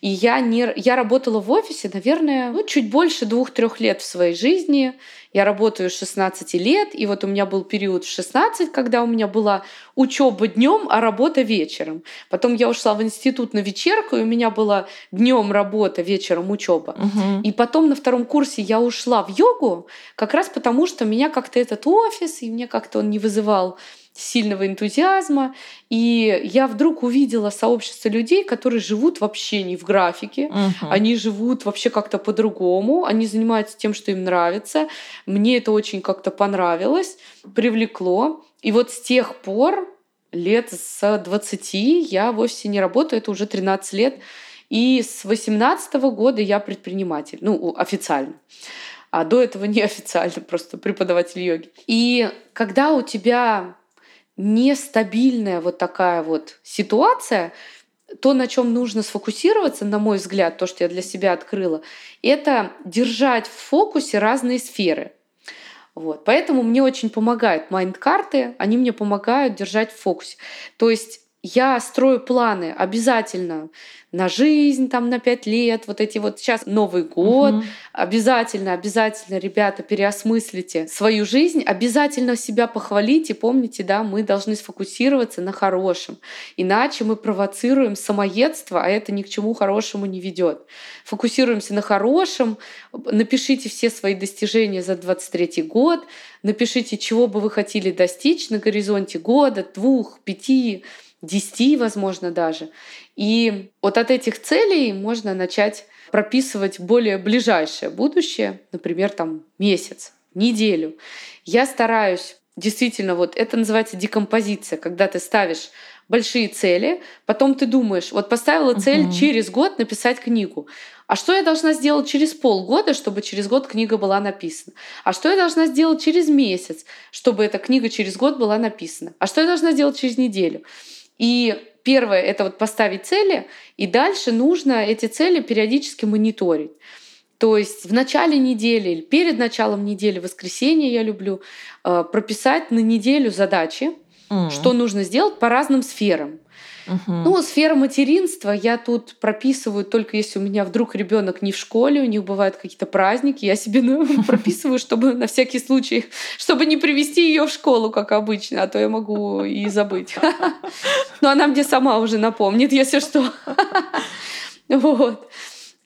Speaker 1: и я, не, я работала в офисе, наверное, ну, чуть больше двух-трех лет в своей жизни. Я работаю с 16 лет, и вот у меня был период в 16, когда у меня была учеба днем, а работа вечером. Потом я ушла в институт на вечерку, и у меня была днем работа, вечером учеба. Угу. И потом на втором курсе я ушла в йогу, как раз потому, что меня как-то этот офис, и мне как-то он не вызывал сильного энтузиазма. И я вдруг увидела сообщество людей, которые живут вообще не в графике, uh-huh. они живут вообще как-то по-другому, они занимаются тем, что им нравится. Мне это очень как-то понравилось, привлекло. И вот с тех пор, лет с 20, я вовсе не работаю, это уже 13 лет. И с 18 года я предприниматель, ну, официально а до этого неофициально, просто преподаватель йоги. И когда у тебя нестабильная вот такая вот ситуация, то, на чем нужно сфокусироваться, на мой взгляд, то, что я для себя открыла, это держать в фокусе разные сферы. Вот. Поэтому мне очень помогают майнд-карты, они мне помогают держать в фокусе. То есть я строю планы обязательно на жизнь, там, на пять лет, вот эти вот сейчас Новый год. Угу. Обязательно, обязательно, ребята, переосмыслите свою жизнь, обязательно себя похвалите. Помните, да, мы должны сфокусироваться на хорошем. Иначе мы провоцируем самоедство, а это ни к чему хорошему не ведет. Фокусируемся на хорошем, напишите все свои достижения за 23 год, напишите, чего бы вы хотели достичь на горизонте года, двух, пяти, десяти, возможно, даже. И вот от этих целей можно начать прописывать более ближайшее будущее, например, там месяц, неделю. Я стараюсь действительно, вот это называется декомпозиция, когда ты ставишь большие цели, потом ты думаешь, вот поставила цель uh-huh. через год написать книгу. А что я должна сделать через полгода, чтобы через год книга была написана? А что я должна сделать через месяц, чтобы эта книга через год была написана? А что я должна сделать через неделю? И первое — это вот поставить цели, и дальше нужно эти цели периодически мониторить. То есть в начале недели или перед началом недели, воскресенье я люблю, э, прописать на неделю задачи, mm. что нужно сделать по разным сферам. Угу. Ну, сфера материнства я тут прописываю только если у меня вдруг ребенок не в школе, у них бывают какие-то праздники, я себе ну, прописываю, чтобы на всякий случай, чтобы не привести ее в школу, как обычно, а то я могу и забыть. Но она мне сама уже напомнит, если что. Вот.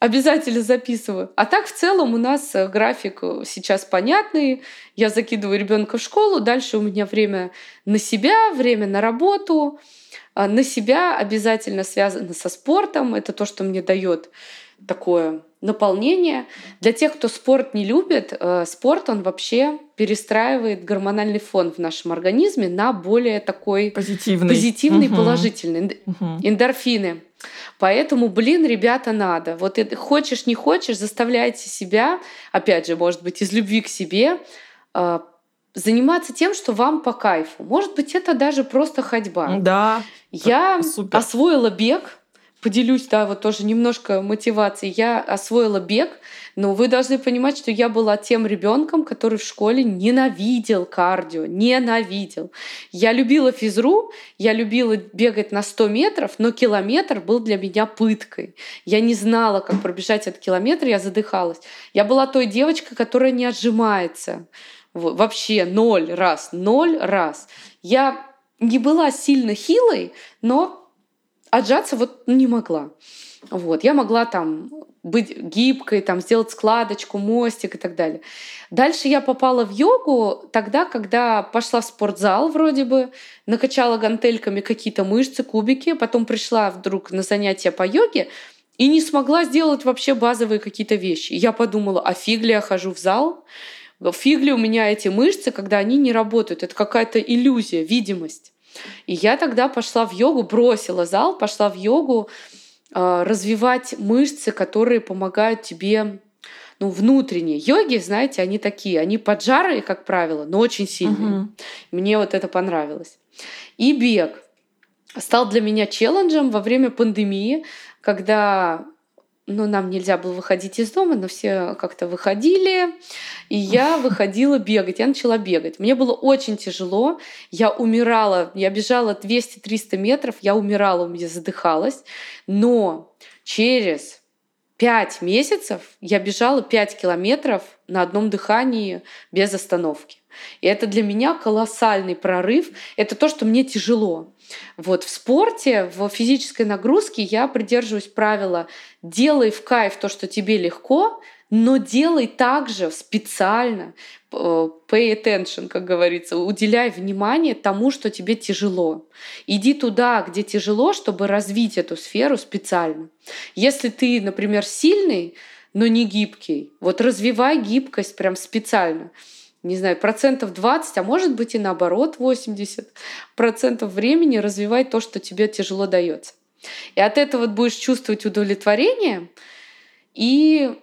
Speaker 1: Обязательно записываю. А так в целом у нас э, график э, сейчас понятный. Я закидываю ребенка в школу, дальше у меня время на себя, время на работу. А, на себя обязательно связано со спортом. Это то, что мне дает такое наполнение. Для тех, кто спорт не любит, э, спорт, он вообще перестраивает гормональный фон в нашем организме на более такой
Speaker 2: позитивный,
Speaker 1: позитивный угу. положительный. Угу. Эндорфины. Поэтому, блин, ребята, надо. Вот хочешь, не хочешь, заставляйте себя, опять же, может быть, из любви к себе, а, заниматься тем, что вам по кайфу. Может быть, это даже просто ходьба.
Speaker 2: Да.
Speaker 1: Я супер. освоила бег. Поделюсь, да, вот тоже немножко мотивации. Я освоила бег, но вы должны понимать, что я была тем ребенком, который в школе ненавидел кардио, ненавидел. Я любила физру, я любила бегать на 100 метров, но километр был для меня пыткой. Я не знала, как пробежать этот километр, я задыхалась. Я была той девочкой, которая не отжимается. Вообще ноль раз, ноль раз. Я не была сильно хилой, но отжаться вот не могла. Вот. Я могла там быть гибкой, там, сделать складочку, мостик и так далее. Дальше я попала в йогу тогда, когда пошла в спортзал вроде бы, накачала гантельками какие-то мышцы, кубики, потом пришла вдруг на занятия по йоге и не смогла сделать вообще базовые какие-то вещи. я подумала, а фиг ли я хожу в зал? Фиг ли у меня эти мышцы, когда они не работают? Это какая-то иллюзия, видимость. И я тогда пошла в йогу, бросила зал, пошла в йогу, а, развивать мышцы, которые помогают тебе ну, внутренние йоги, знаете, они такие, они поджарые, как правило, но очень сильные. Угу. Мне вот это понравилось. И бег стал для меня челленджем во время пандемии, когда ну, нам нельзя было выходить из дома, но все как-то выходили, и я выходила бегать. Я начала бегать. Мне было очень тяжело. Я умирала. Я бежала 200-300 метров. Я умирала, у меня задыхалась. Но через пять месяцев я бежала 5 километров на одном дыхании без остановки. И это для меня колоссальный прорыв. Это то, что мне тяжело. Вот в спорте, в физической нагрузке я придерживаюсь правила «делай в кайф то, что тебе легко», но делай также специально, э, pay attention, как говорится, уделяй внимание тому, что тебе тяжело. Иди туда, где тяжело, чтобы развить эту сферу специально. Если ты, например, сильный, но не гибкий, вот развивай гибкость прям специально не знаю, процентов 20, а может быть и наоборот 80 процентов времени развивай то, что тебе тяжело дается. И от этого будешь чувствовать удовлетворение, и,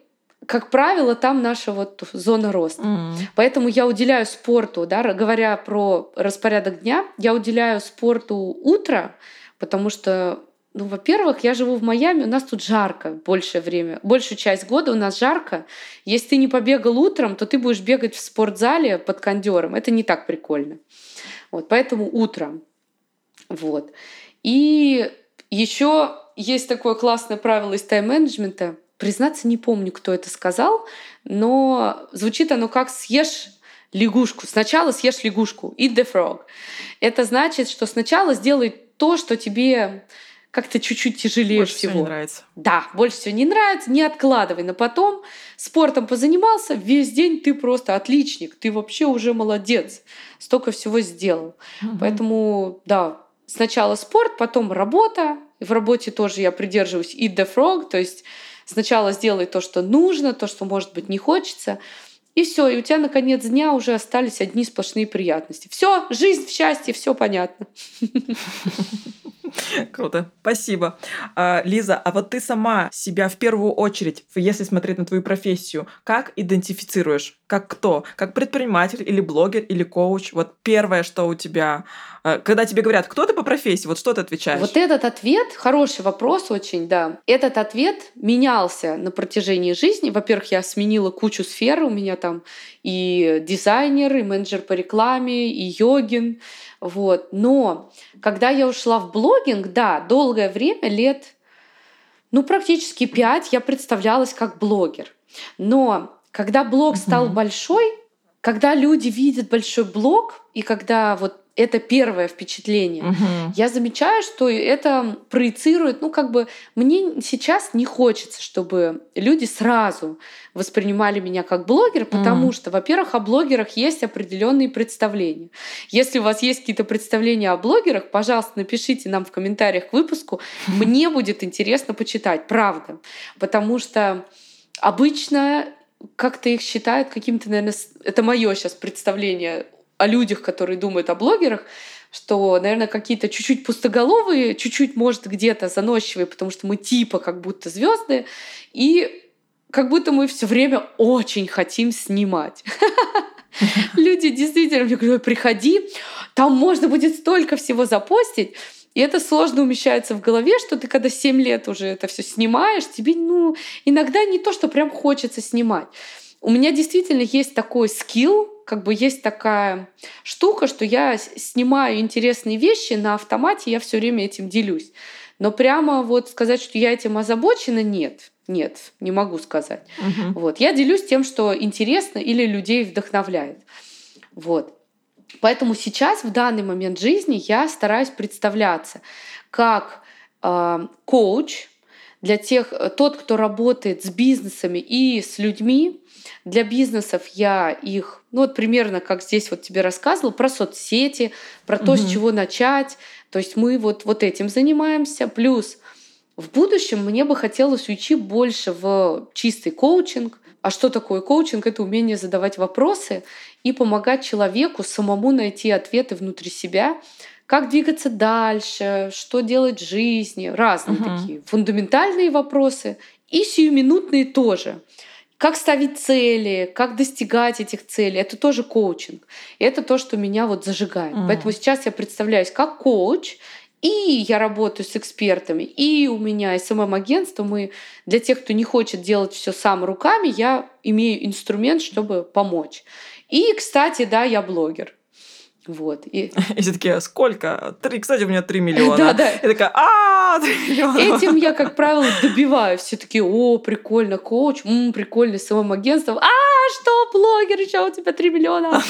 Speaker 1: как правило, там наша вот зона роста. Mm. Поэтому я уделяю спорту, да, говоря про распорядок дня, я уделяю спорту утро, потому что ну, во-первых, я живу в Майами, у нас тут жарко большее время. Большую часть года у нас жарко. Если ты не побегал утром, то ты будешь бегать в спортзале под кондером. Это не так прикольно. Вот, поэтому утром. Вот. И еще есть такое классное правило из тайм-менеджмента. Признаться, не помню, кто это сказал, но звучит оно как «съешь лягушку». Сначала съешь лягушку, eat the frog. Это значит, что сначала сделай то, что тебе как-то чуть-чуть тяжелее
Speaker 2: больше
Speaker 1: всего.
Speaker 2: всего не нравится.
Speaker 1: Да, больше всего не нравится, не откладывай на потом. Спортом позанимался, весь день ты просто отличник, ты вообще уже молодец, столько всего сделал. Угу. Поэтому, да, сначала спорт, потом работа. В работе тоже я придерживаюсь eat the frog, то есть сначала сделай то, что нужно, то, что, может быть, не хочется. И все, и у тебя на конец дня уже остались одни сплошные приятности. Все, жизнь в счастье, все понятно.
Speaker 2: Круто, спасибо. А, Лиза, а вот ты сама себя в первую очередь, если смотреть на твою профессию, как идентифицируешь? Как кто? Как предприниматель или блогер или коуч? Вот первое, что у тебя... А, когда тебе говорят, кто ты по профессии, вот что ты отвечаешь?
Speaker 1: Вот этот ответ, хороший вопрос очень, да. Этот ответ менялся на протяжении жизни. Во-первых, я сменила кучу сфер. У меня там и дизайнер, и менеджер по рекламе, и йогин. Вот. Но когда я ушла в блогинг, да, долгое время, лет, ну, практически пять, я представлялась как блогер. Но когда блог стал большой, когда люди видят большой блог, и когда вот это первое впечатление. Угу. Я замечаю, что это проецирует, ну как бы мне сейчас не хочется, чтобы люди сразу воспринимали меня как блогера, потому mm. что, во-первых, о блогерах есть определенные представления. Если у вас есть какие-то представления о блогерах, пожалуйста, напишите нам в комментариях к выпуску. Мне будет интересно почитать, правда, потому что обычно как-то их считают каким-то, наверное, это мое сейчас представление о людях, которые думают о блогерах, что, наверное, какие-то чуть-чуть пустоголовые, чуть-чуть, может, где-то заносчивые, потому что мы типа как будто звезды, и как будто мы все время очень хотим снимать. Люди действительно мне говорят, приходи, там можно будет столько всего запостить. И это сложно умещается в голове, что ты когда 7 лет уже это все снимаешь, тебе ну, иногда не то, что прям хочется снимать. У меня действительно есть такой скилл, как бы есть такая штука, что я снимаю интересные вещи на автомате, я все время этим делюсь. Но прямо вот сказать, что я этим озабочена, нет. Нет, не могу сказать. Угу. Вот. Я делюсь тем, что интересно или людей вдохновляет. Вот. Поэтому сейчас, в данный момент жизни, я стараюсь представляться как э, коуч для тех, тот, кто работает с бизнесами и с людьми, для бизнесов я их, ну вот примерно как здесь вот тебе рассказывала, про соцсети, про то, угу. с чего начать. То есть мы вот, вот этим занимаемся. Плюс в будущем мне бы хотелось уйти больше в чистый коучинг. А что такое коучинг? Это умение задавать вопросы и помогать человеку самому найти ответы внутри себя, как двигаться дальше, что делать в жизни, разные угу. такие фундаментальные вопросы и сиюминутные тоже. как ставить цели, как достигать этих целей. Это тоже коучинг. И это то, что меня вот зажигает. Mm. Поэтому сейчас я представляюсь как коуч, и я работаю с экспертами, и у меня СММ-агентство. Мы для тех, кто не хочет делать все сам руками, я имею инструмент, чтобы помочь. И, кстати, да, я блогер. Вот.
Speaker 2: И... и все такие, сколько? Три, кстати, у меня 3 миллиона. Да, да. И такая, а 3
Speaker 1: миллиона. Этим я, как правило, добиваю. Все такие, о, прикольно, коуч, м, прикольно, самым агентством. А, что, блогер, еще у тебя 3 миллиона.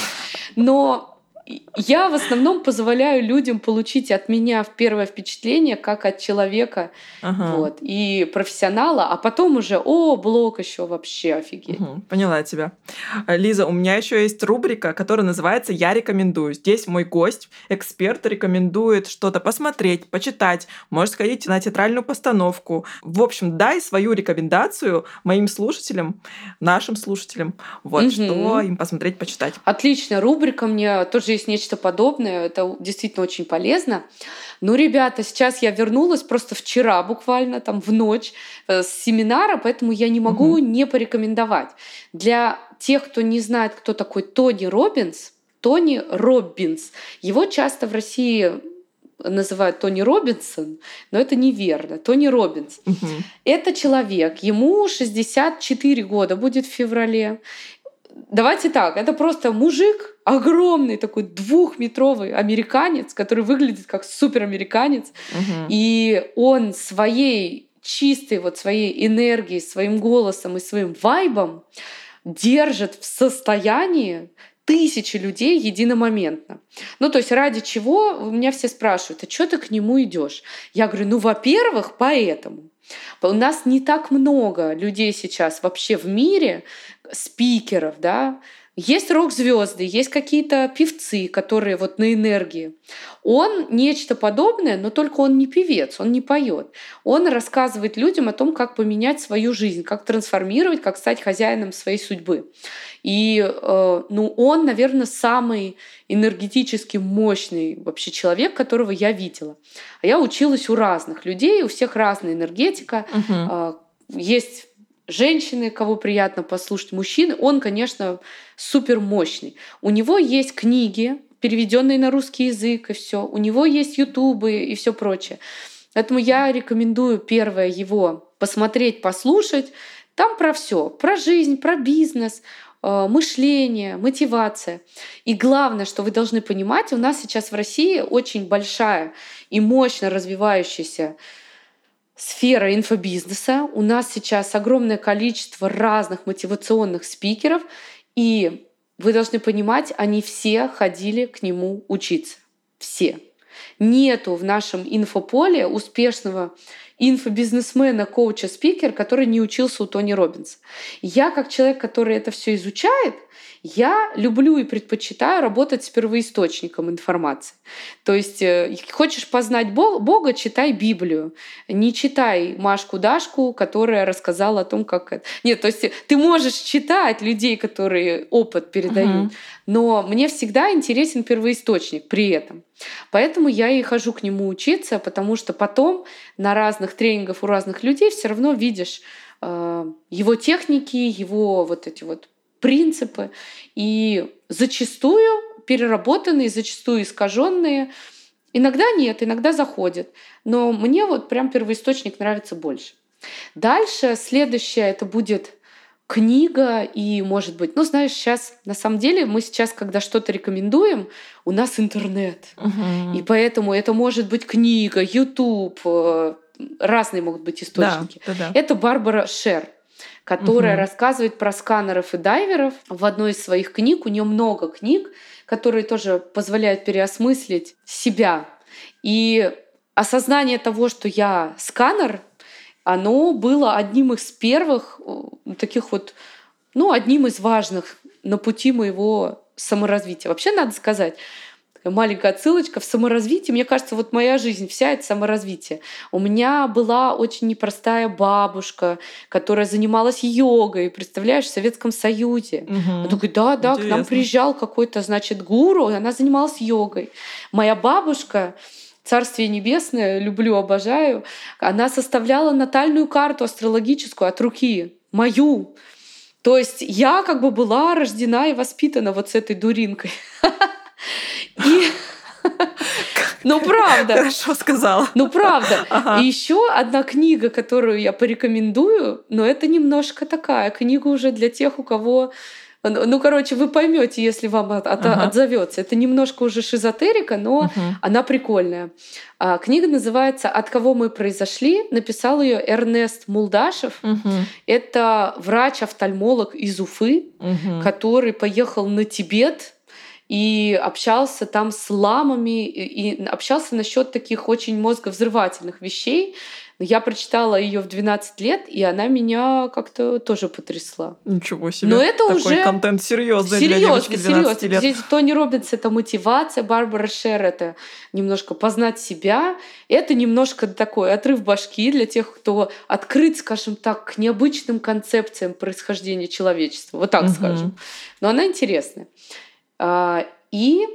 Speaker 1: Но я в основном позволяю людям получить от меня в первое впечатление, как от человека ага. вот, и профессионала, а потом уже, о, блог еще вообще офигеть. Угу,
Speaker 2: поняла тебя. Лиза, у меня еще есть рубрика, которая называется «Я рекомендую». Здесь мой гость, эксперт, рекомендует что-то посмотреть, почитать, может сходить на театральную постановку. В общем, дай свою рекомендацию моим слушателям, нашим слушателям, вот, угу. что им посмотреть, почитать.
Speaker 1: Отличная рубрика, мне тоже есть нечто подобное. Это действительно очень полезно. Ну, ребята, сейчас я вернулась просто вчера буквально, там в ночь э, с семинара, поэтому я не могу угу. не порекомендовать. Для тех, кто не знает, кто такой Тони Робинс, Тони Робинс, его часто в России называют Тони Робинсон, но это неверно. Тони Робинс. Угу. Это человек, ему 64 года будет в феврале. Давайте так, это просто мужик, огромный такой двухметровый американец, который выглядит как суперамериканец, угу. и он своей чистой вот своей энергией, своим голосом и своим вайбом держит в состоянии тысячи людей единомоментно. Ну, то есть ради чего у меня все спрашивают, а что ты к нему идешь? Я говорю, ну, во-первых, поэтому. У нас не так много людей сейчас вообще в мире, спикеров, да, есть рок-звезды, есть какие-то певцы, которые вот на энергии. Он нечто подобное, но только он не певец, он не поет. Он рассказывает людям о том, как поменять свою жизнь, как трансформировать, как стать хозяином своей судьбы. И э, ну, он, наверное, самый энергетически мощный вообще человек, которого я видела. А я училась у разных людей, у всех разная энергетика. Угу. Есть женщины, кого приятно послушать, мужчины, он, конечно, супер мощный. У него есть книги, переведенные на русский язык, и все. У него есть ютубы и все прочее. Поэтому я рекомендую первое его посмотреть, послушать. Там про все, про жизнь, про бизнес, э, мышление, мотивация. И главное, что вы должны понимать, у нас сейчас в России очень большая и мощно развивающаяся сфера инфобизнеса. У нас сейчас огромное количество разных мотивационных спикеров, и вы должны понимать, они все ходили к нему учиться. Все. Нету в нашем инфополе успешного инфобизнесмена, коуча, спикера, который не учился у Тони Робинса. Я, как человек, который это все изучает, я люблю и предпочитаю работать с первоисточником информации. То есть э, хочешь познать Бога, читай Библию. Не читай Машку-Дашку, которая рассказала о том, как это... Нет, то есть ты можешь читать людей, которые опыт передают, угу. но мне всегда интересен первоисточник при этом. Поэтому я и хожу к нему учиться, потому что потом на разных тренингах у разных людей все равно видишь э, его техники, его вот эти вот принципы, и зачастую переработанные, зачастую искаженные. Иногда нет, иногда заходят. Но мне вот прям первоисточник нравится больше. Дальше следующее это будет книга и, может быть, ну, знаешь, сейчас, на самом деле, мы сейчас, когда что-то рекомендуем, у нас интернет. Угу. И поэтому это может быть книга, YouTube, э, разные могут быть источники. Да, да, да. Это Барбара Шер которая угу. рассказывает про сканеров и дайверов. В одной из своих книг, у нее много книг, которые тоже позволяют переосмыслить себя. И осознание того, что я сканер, оно было одним из первых э, таких вот, ну, одним из важных на пути моего саморазвития. Вообще надо сказать, маленькая отсылочка в саморазвитие. Мне кажется, вот моя жизнь вся это саморазвитие. У меня была очень непростая бабушка, которая занималась йогой, представляешь, в Советском Союзе. Угу. Она такая, да, да, Интересно. к нам приезжал какой-то, значит, гуру, и она занималась йогой. Моя бабушка Царствие Небесное, люблю, обожаю, она составляла натальную карту астрологическую от руки, мою. То есть я как бы была рождена и воспитана вот с этой дуринкой. И ну, правда.
Speaker 2: Хорошо сказала.
Speaker 1: Ну, правда. Ага. И еще одна книга, которую я порекомендую, но это немножко такая книга уже для тех, у кого ну, короче, вы поймете, если вам от, от, ага. отзовется. Это немножко уже шизотерика, но угу. она прикольная. А, книга называется От кого мы произошли. Написал ее Эрнест Мулдашев. Угу. Это врач-офтальмолог из Уфы, угу. который поехал на Тибет и общался там с ламами и общался насчет таких очень мозговзрывательных вещей. Я прочитала ее в 12 лет, и она меня как-то тоже потрясла.
Speaker 2: Ничего себе. Но это Такой уже контент серьезный серьезный, для девочки 12 серьезный. лет.
Speaker 1: Здесь Тони Робинс это мотивация, Барбара Шер это немножко познать себя. Это немножко такой отрыв башки для тех, кто открыт, скажем так, к необычным концепциям происхождения человечества. Вот так угу. скажем. Но она интересная. А, и,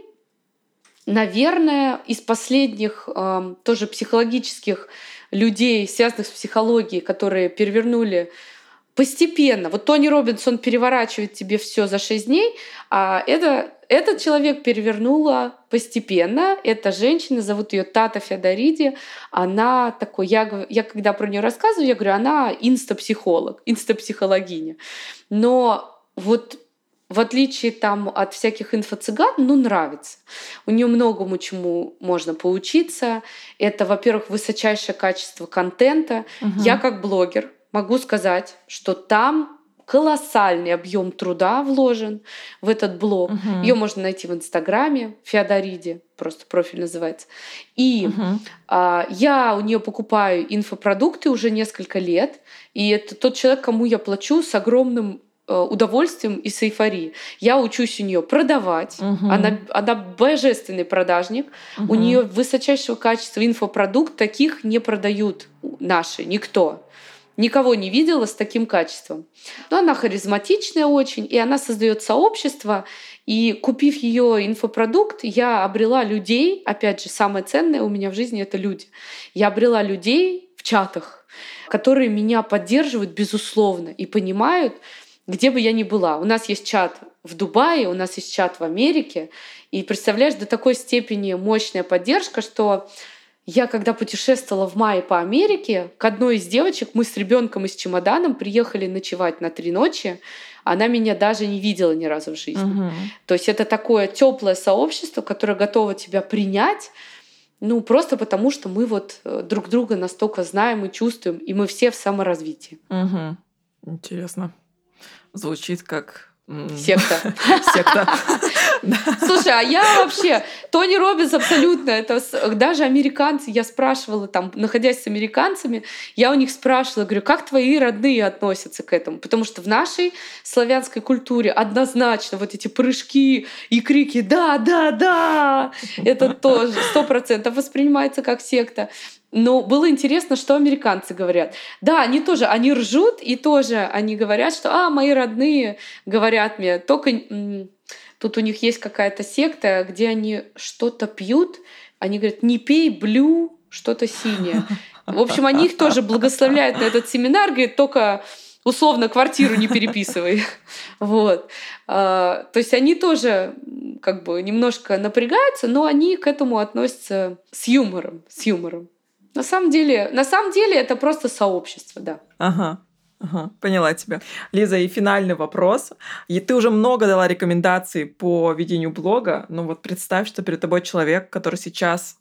Speaker 1: наверное, из последних тоже психологических людей, связанных с психологией, которые перевернули постепенно. Вот Тони Робинсон переворачивает тебе все за 6 дней, а это, этот человек перевернула постепенно. Эта женщина, зовут ее Тата Феодориди. Она такой, я, я когда про нее рассказываю, я говорю, она инстапсихолог, инстапсихологиня. Но вот в отличие там от всяких инфо-цыган, ну, нравится. У нее многому чему можно поучиться. Это, во-первых, высочайшее качество контента. Угу. Я как блогер могу сказать, что там колоссальный объем труда вложен в этот блог. Угу. Ее можно найти в Инстаграме, Феодориде, просто профиль называется. И угу. а, я у нее покупаю инфопродукты уже несколько лет. И это тот человек, кому я плачу с огромным удовольствием и с эйфорией. Я учусь у нее продавать. Угу. Она, она божественный продажник. Угу. У нее высочайшего качества инфопродукт. Таких не продают наши, никто. Никого не видела с таким качеством. Но она харизматичная очень, и она создает сообщество. И купив ее инфопродукт, я обрела людей. Опять же, самое ценное у меня в жизни это люди. Я обрела людей в чатах, которые меня поддерживают безусловно и понимают, где бы я ни была. У нас есть чат в Дубае, у нас есть чат в Америке. И представляешь, до такой степени мощная поддержка, что я, когда путешествовала в мае по Америке, к одной из девочек мы с ребенком и с чемоданом приехали ночевать на три ночи. Она меня даже не видела ни разу в жизни. Угу. То есть это такое теплое сообщество, которое готово тебя принять, ну, просто потому, что мы вот э, друг друга настолько знаем и чувствуем, и мы все в саморазвитии.
Speaker 2: Угу. Интересно. Звучит как
Speaker 1: Секта.
Speaker 2: Секта.
Speaker 1: Слушай, а я вообще... Тони Робинс абсолютно... Это даже американцы, я спрашивала там, находясь с американцами, я у них спрашивала, говорю, как твои родные относятся к этому? Потому что в нашей славянской культуре однозначно вот эти прыжки и крики «да, да, да!» Это тоже сто процентов воспринимается как секта. Но было интересно, что американцы говорят. Да, они тоже, они ржут, и тоже они говорят, что, а, мои родные говорят мне, только тут у них есть какая-то секта, где они что-то пьют, они говорят, не пей блю, что-то синее. В общем, они их тоже благословляют на этот семинар, говорят, только условно квартиру не переписывай. Вот. А, то есть они тоже как бы немножко напрягаются, но они к этому относятся с юмором, с юмором. На самом деле, на самом деле это просто сообщество, да.
Speaker 2: Ага. Ага, поняла тебя. Лиза, и финальный вопрос. И ты уже много дала рекомендаций по ведению блога, но вот представь, что перед тобой человек, который сейчас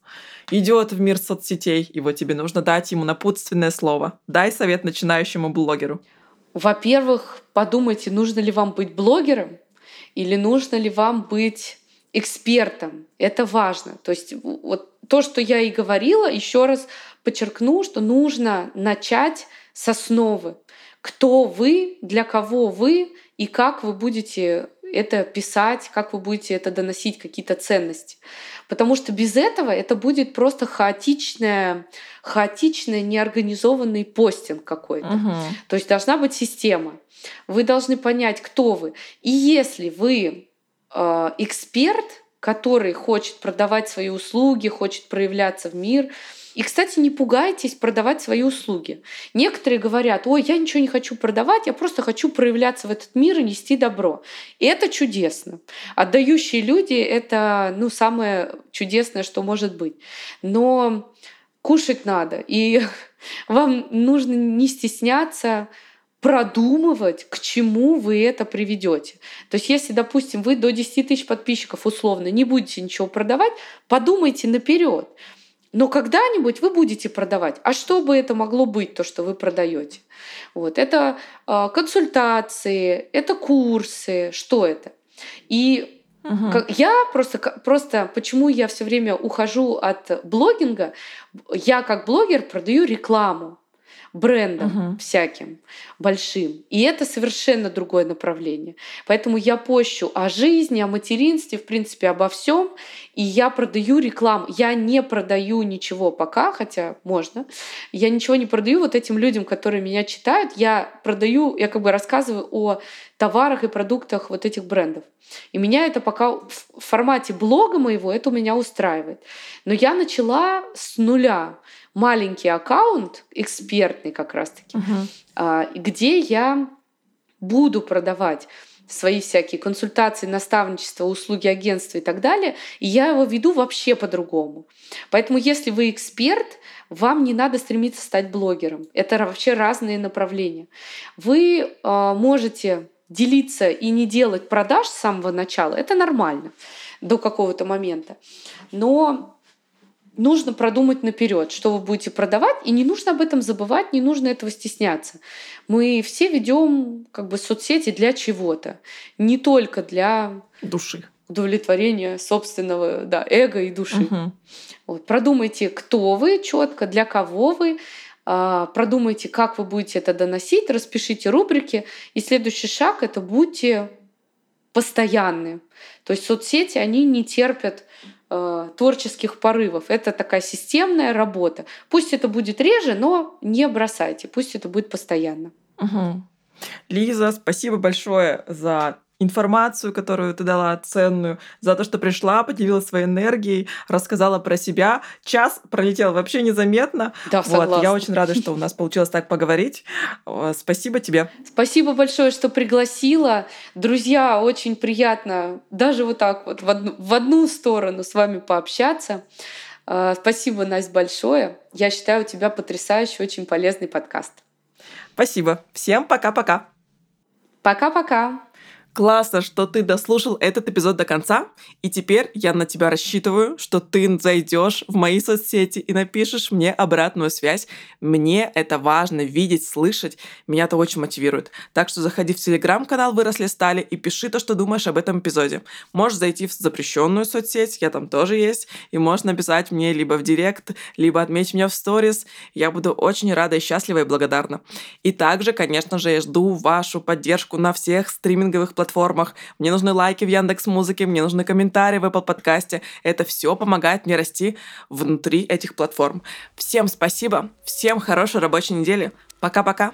Speaker 2: идет в мир соцсетей, и вот тебе нужно дать ему напутственное слово. Дай совет начинающему блогеру.
Speaker 1: Во-первых, подумайте, нужно ли вам быть блогером или нужно ли вам быть экспертом. Это важно. То есть вот то, что я и говорила, еще раз подчеркну, что нужно начать с основы. Кто вы, для кого вы и как вы будете это писать, как вы будете это доносить, какие-то ценности. Потому что без этого это будет просто хаотичная, хаотичный, неорганизованный постинг какой-то. Угу. То есть должна быть система. Вы должны понять, кто вы. И если вы э, эксперт, который хочет продавать свои услуги, хочет проявляться в мир, И, кстати, не пугайтесь продавать свои услуги. Некоторые говорят, ой, я ничего не хочу продавать, я просто хочу проявляться в этот мир и нести добро. И это чудесно. Отдающие люди — это ну, самое чудесное, что может быть. Но кушать надо. И вам нужно не стесняться продумывать, к чему вы это приведете. То есть, если, допустим, вы до 10 тысяч подписчиков условно не будете ничего продавать, подумайте наперед. Но когда-нибудь вы будете продавать. А что бы это могло быть, то, что вы продаете? Вот. Это э, консультации, это курсы, что это? И Угу. Я просто, просто, почему я все время ухожу от блогинга, я как блогер продаю рекламу брендам угу. всяким большим. И это совершенно другое направление. Поэтому я пощу о жизни, о материнстве, в принципе, обо всем. И я продаю рекламу. Я не продаю ничего пока, хотя можно. Я ничего не продаю вот этим людям, которые меня читают. Я продаю, я как бы рассказываю о товарах и продуктах вот этих брендов. И меня это пока в формате блога моего, это у меня устраивает. Но я начала с нуля маленький аккаунт, экспертный как раз-таки, uh-huh. где я буду продавать свои всякие консультации, наставничество, услуги агентства и так далее, и я его веду вообще по-другому. Поэтому если вы эксперт, вам не надо стремиться стать блогером. Это вообще разные направления. Вы э, можете делиться и не делать продаж с самого начала, это нормально до какого-то момента. Но нужно продумать наперед, что вы будете продавать, и не нужно об этом забывать, не нужно этого стесняться. Мы все ведем как бы соцсети для чего-то, не только для
Speaker 2: души
Speaker 1: удовлетворения собственного да, эго и души. Угу. Вот. Продумайте, кто вы четко, для кого вы, а, продумайте, как вы будете это доносить, распишите рубрики. И следующий шаг — это будьте постоянны. То есть соцсети, они не терпят э, творческих порывов. Это такая системная работа. Пусть это будет реже, но не бросайте. Пусть это будет постоянно.
Speaker 2: Угу. Лиза, спасибо большое за информацию, которую ты дала ценную, за то, что пришла, поделилась своей энергией, рассказала про себя. Час пролетел вообще незаметно.
Speaker 1: Да, согласна.
Speaker 2: Вот, я очень рада, что у нас получилось так поговорить. Спасибо тебе.
Speaker 1: Спасибо большое, что пригласила. Друзья, очень приятно даже вот так вот в одну, в одну сторону с вами пообщаться. А, спасибо, Настя, большое. Я считаю, у тебя потрясающий, очень полезный подкаст.
Speaker 2: Спасибо. Всем пока-пока.
Speaker 1: Пока-пока.
Speaker 2: Классно, что ты дослушал этот эпизод до конца, и теперь я на тебя рассчитываю, что ты зайдешь в мои соцсети и напишешь мне обратную связь. Мне это важно видеть, слышать, меня это очень мотивирует. Так что заходи в телеграм-канал «Выросли стали» и пиши то, что думаешь об этом эпизоде. Можешь зайти в запрещенную соцсеть, я там тоже есть, и можешь написать мне либо в директ, либо отметить меня в сторис. Я буду очень рада и счастлива и благодарна. И также, конечно же, я жду вашу поддержку на всех стриминговых платформах, мне нужны лайки в Яндекс Музыке, мне нужны комментарии в Apple подкасте. Это все помогает мне расти внутри этих платформ. Всем спасибо, всем хорошей рабочей недели. Пока-пока.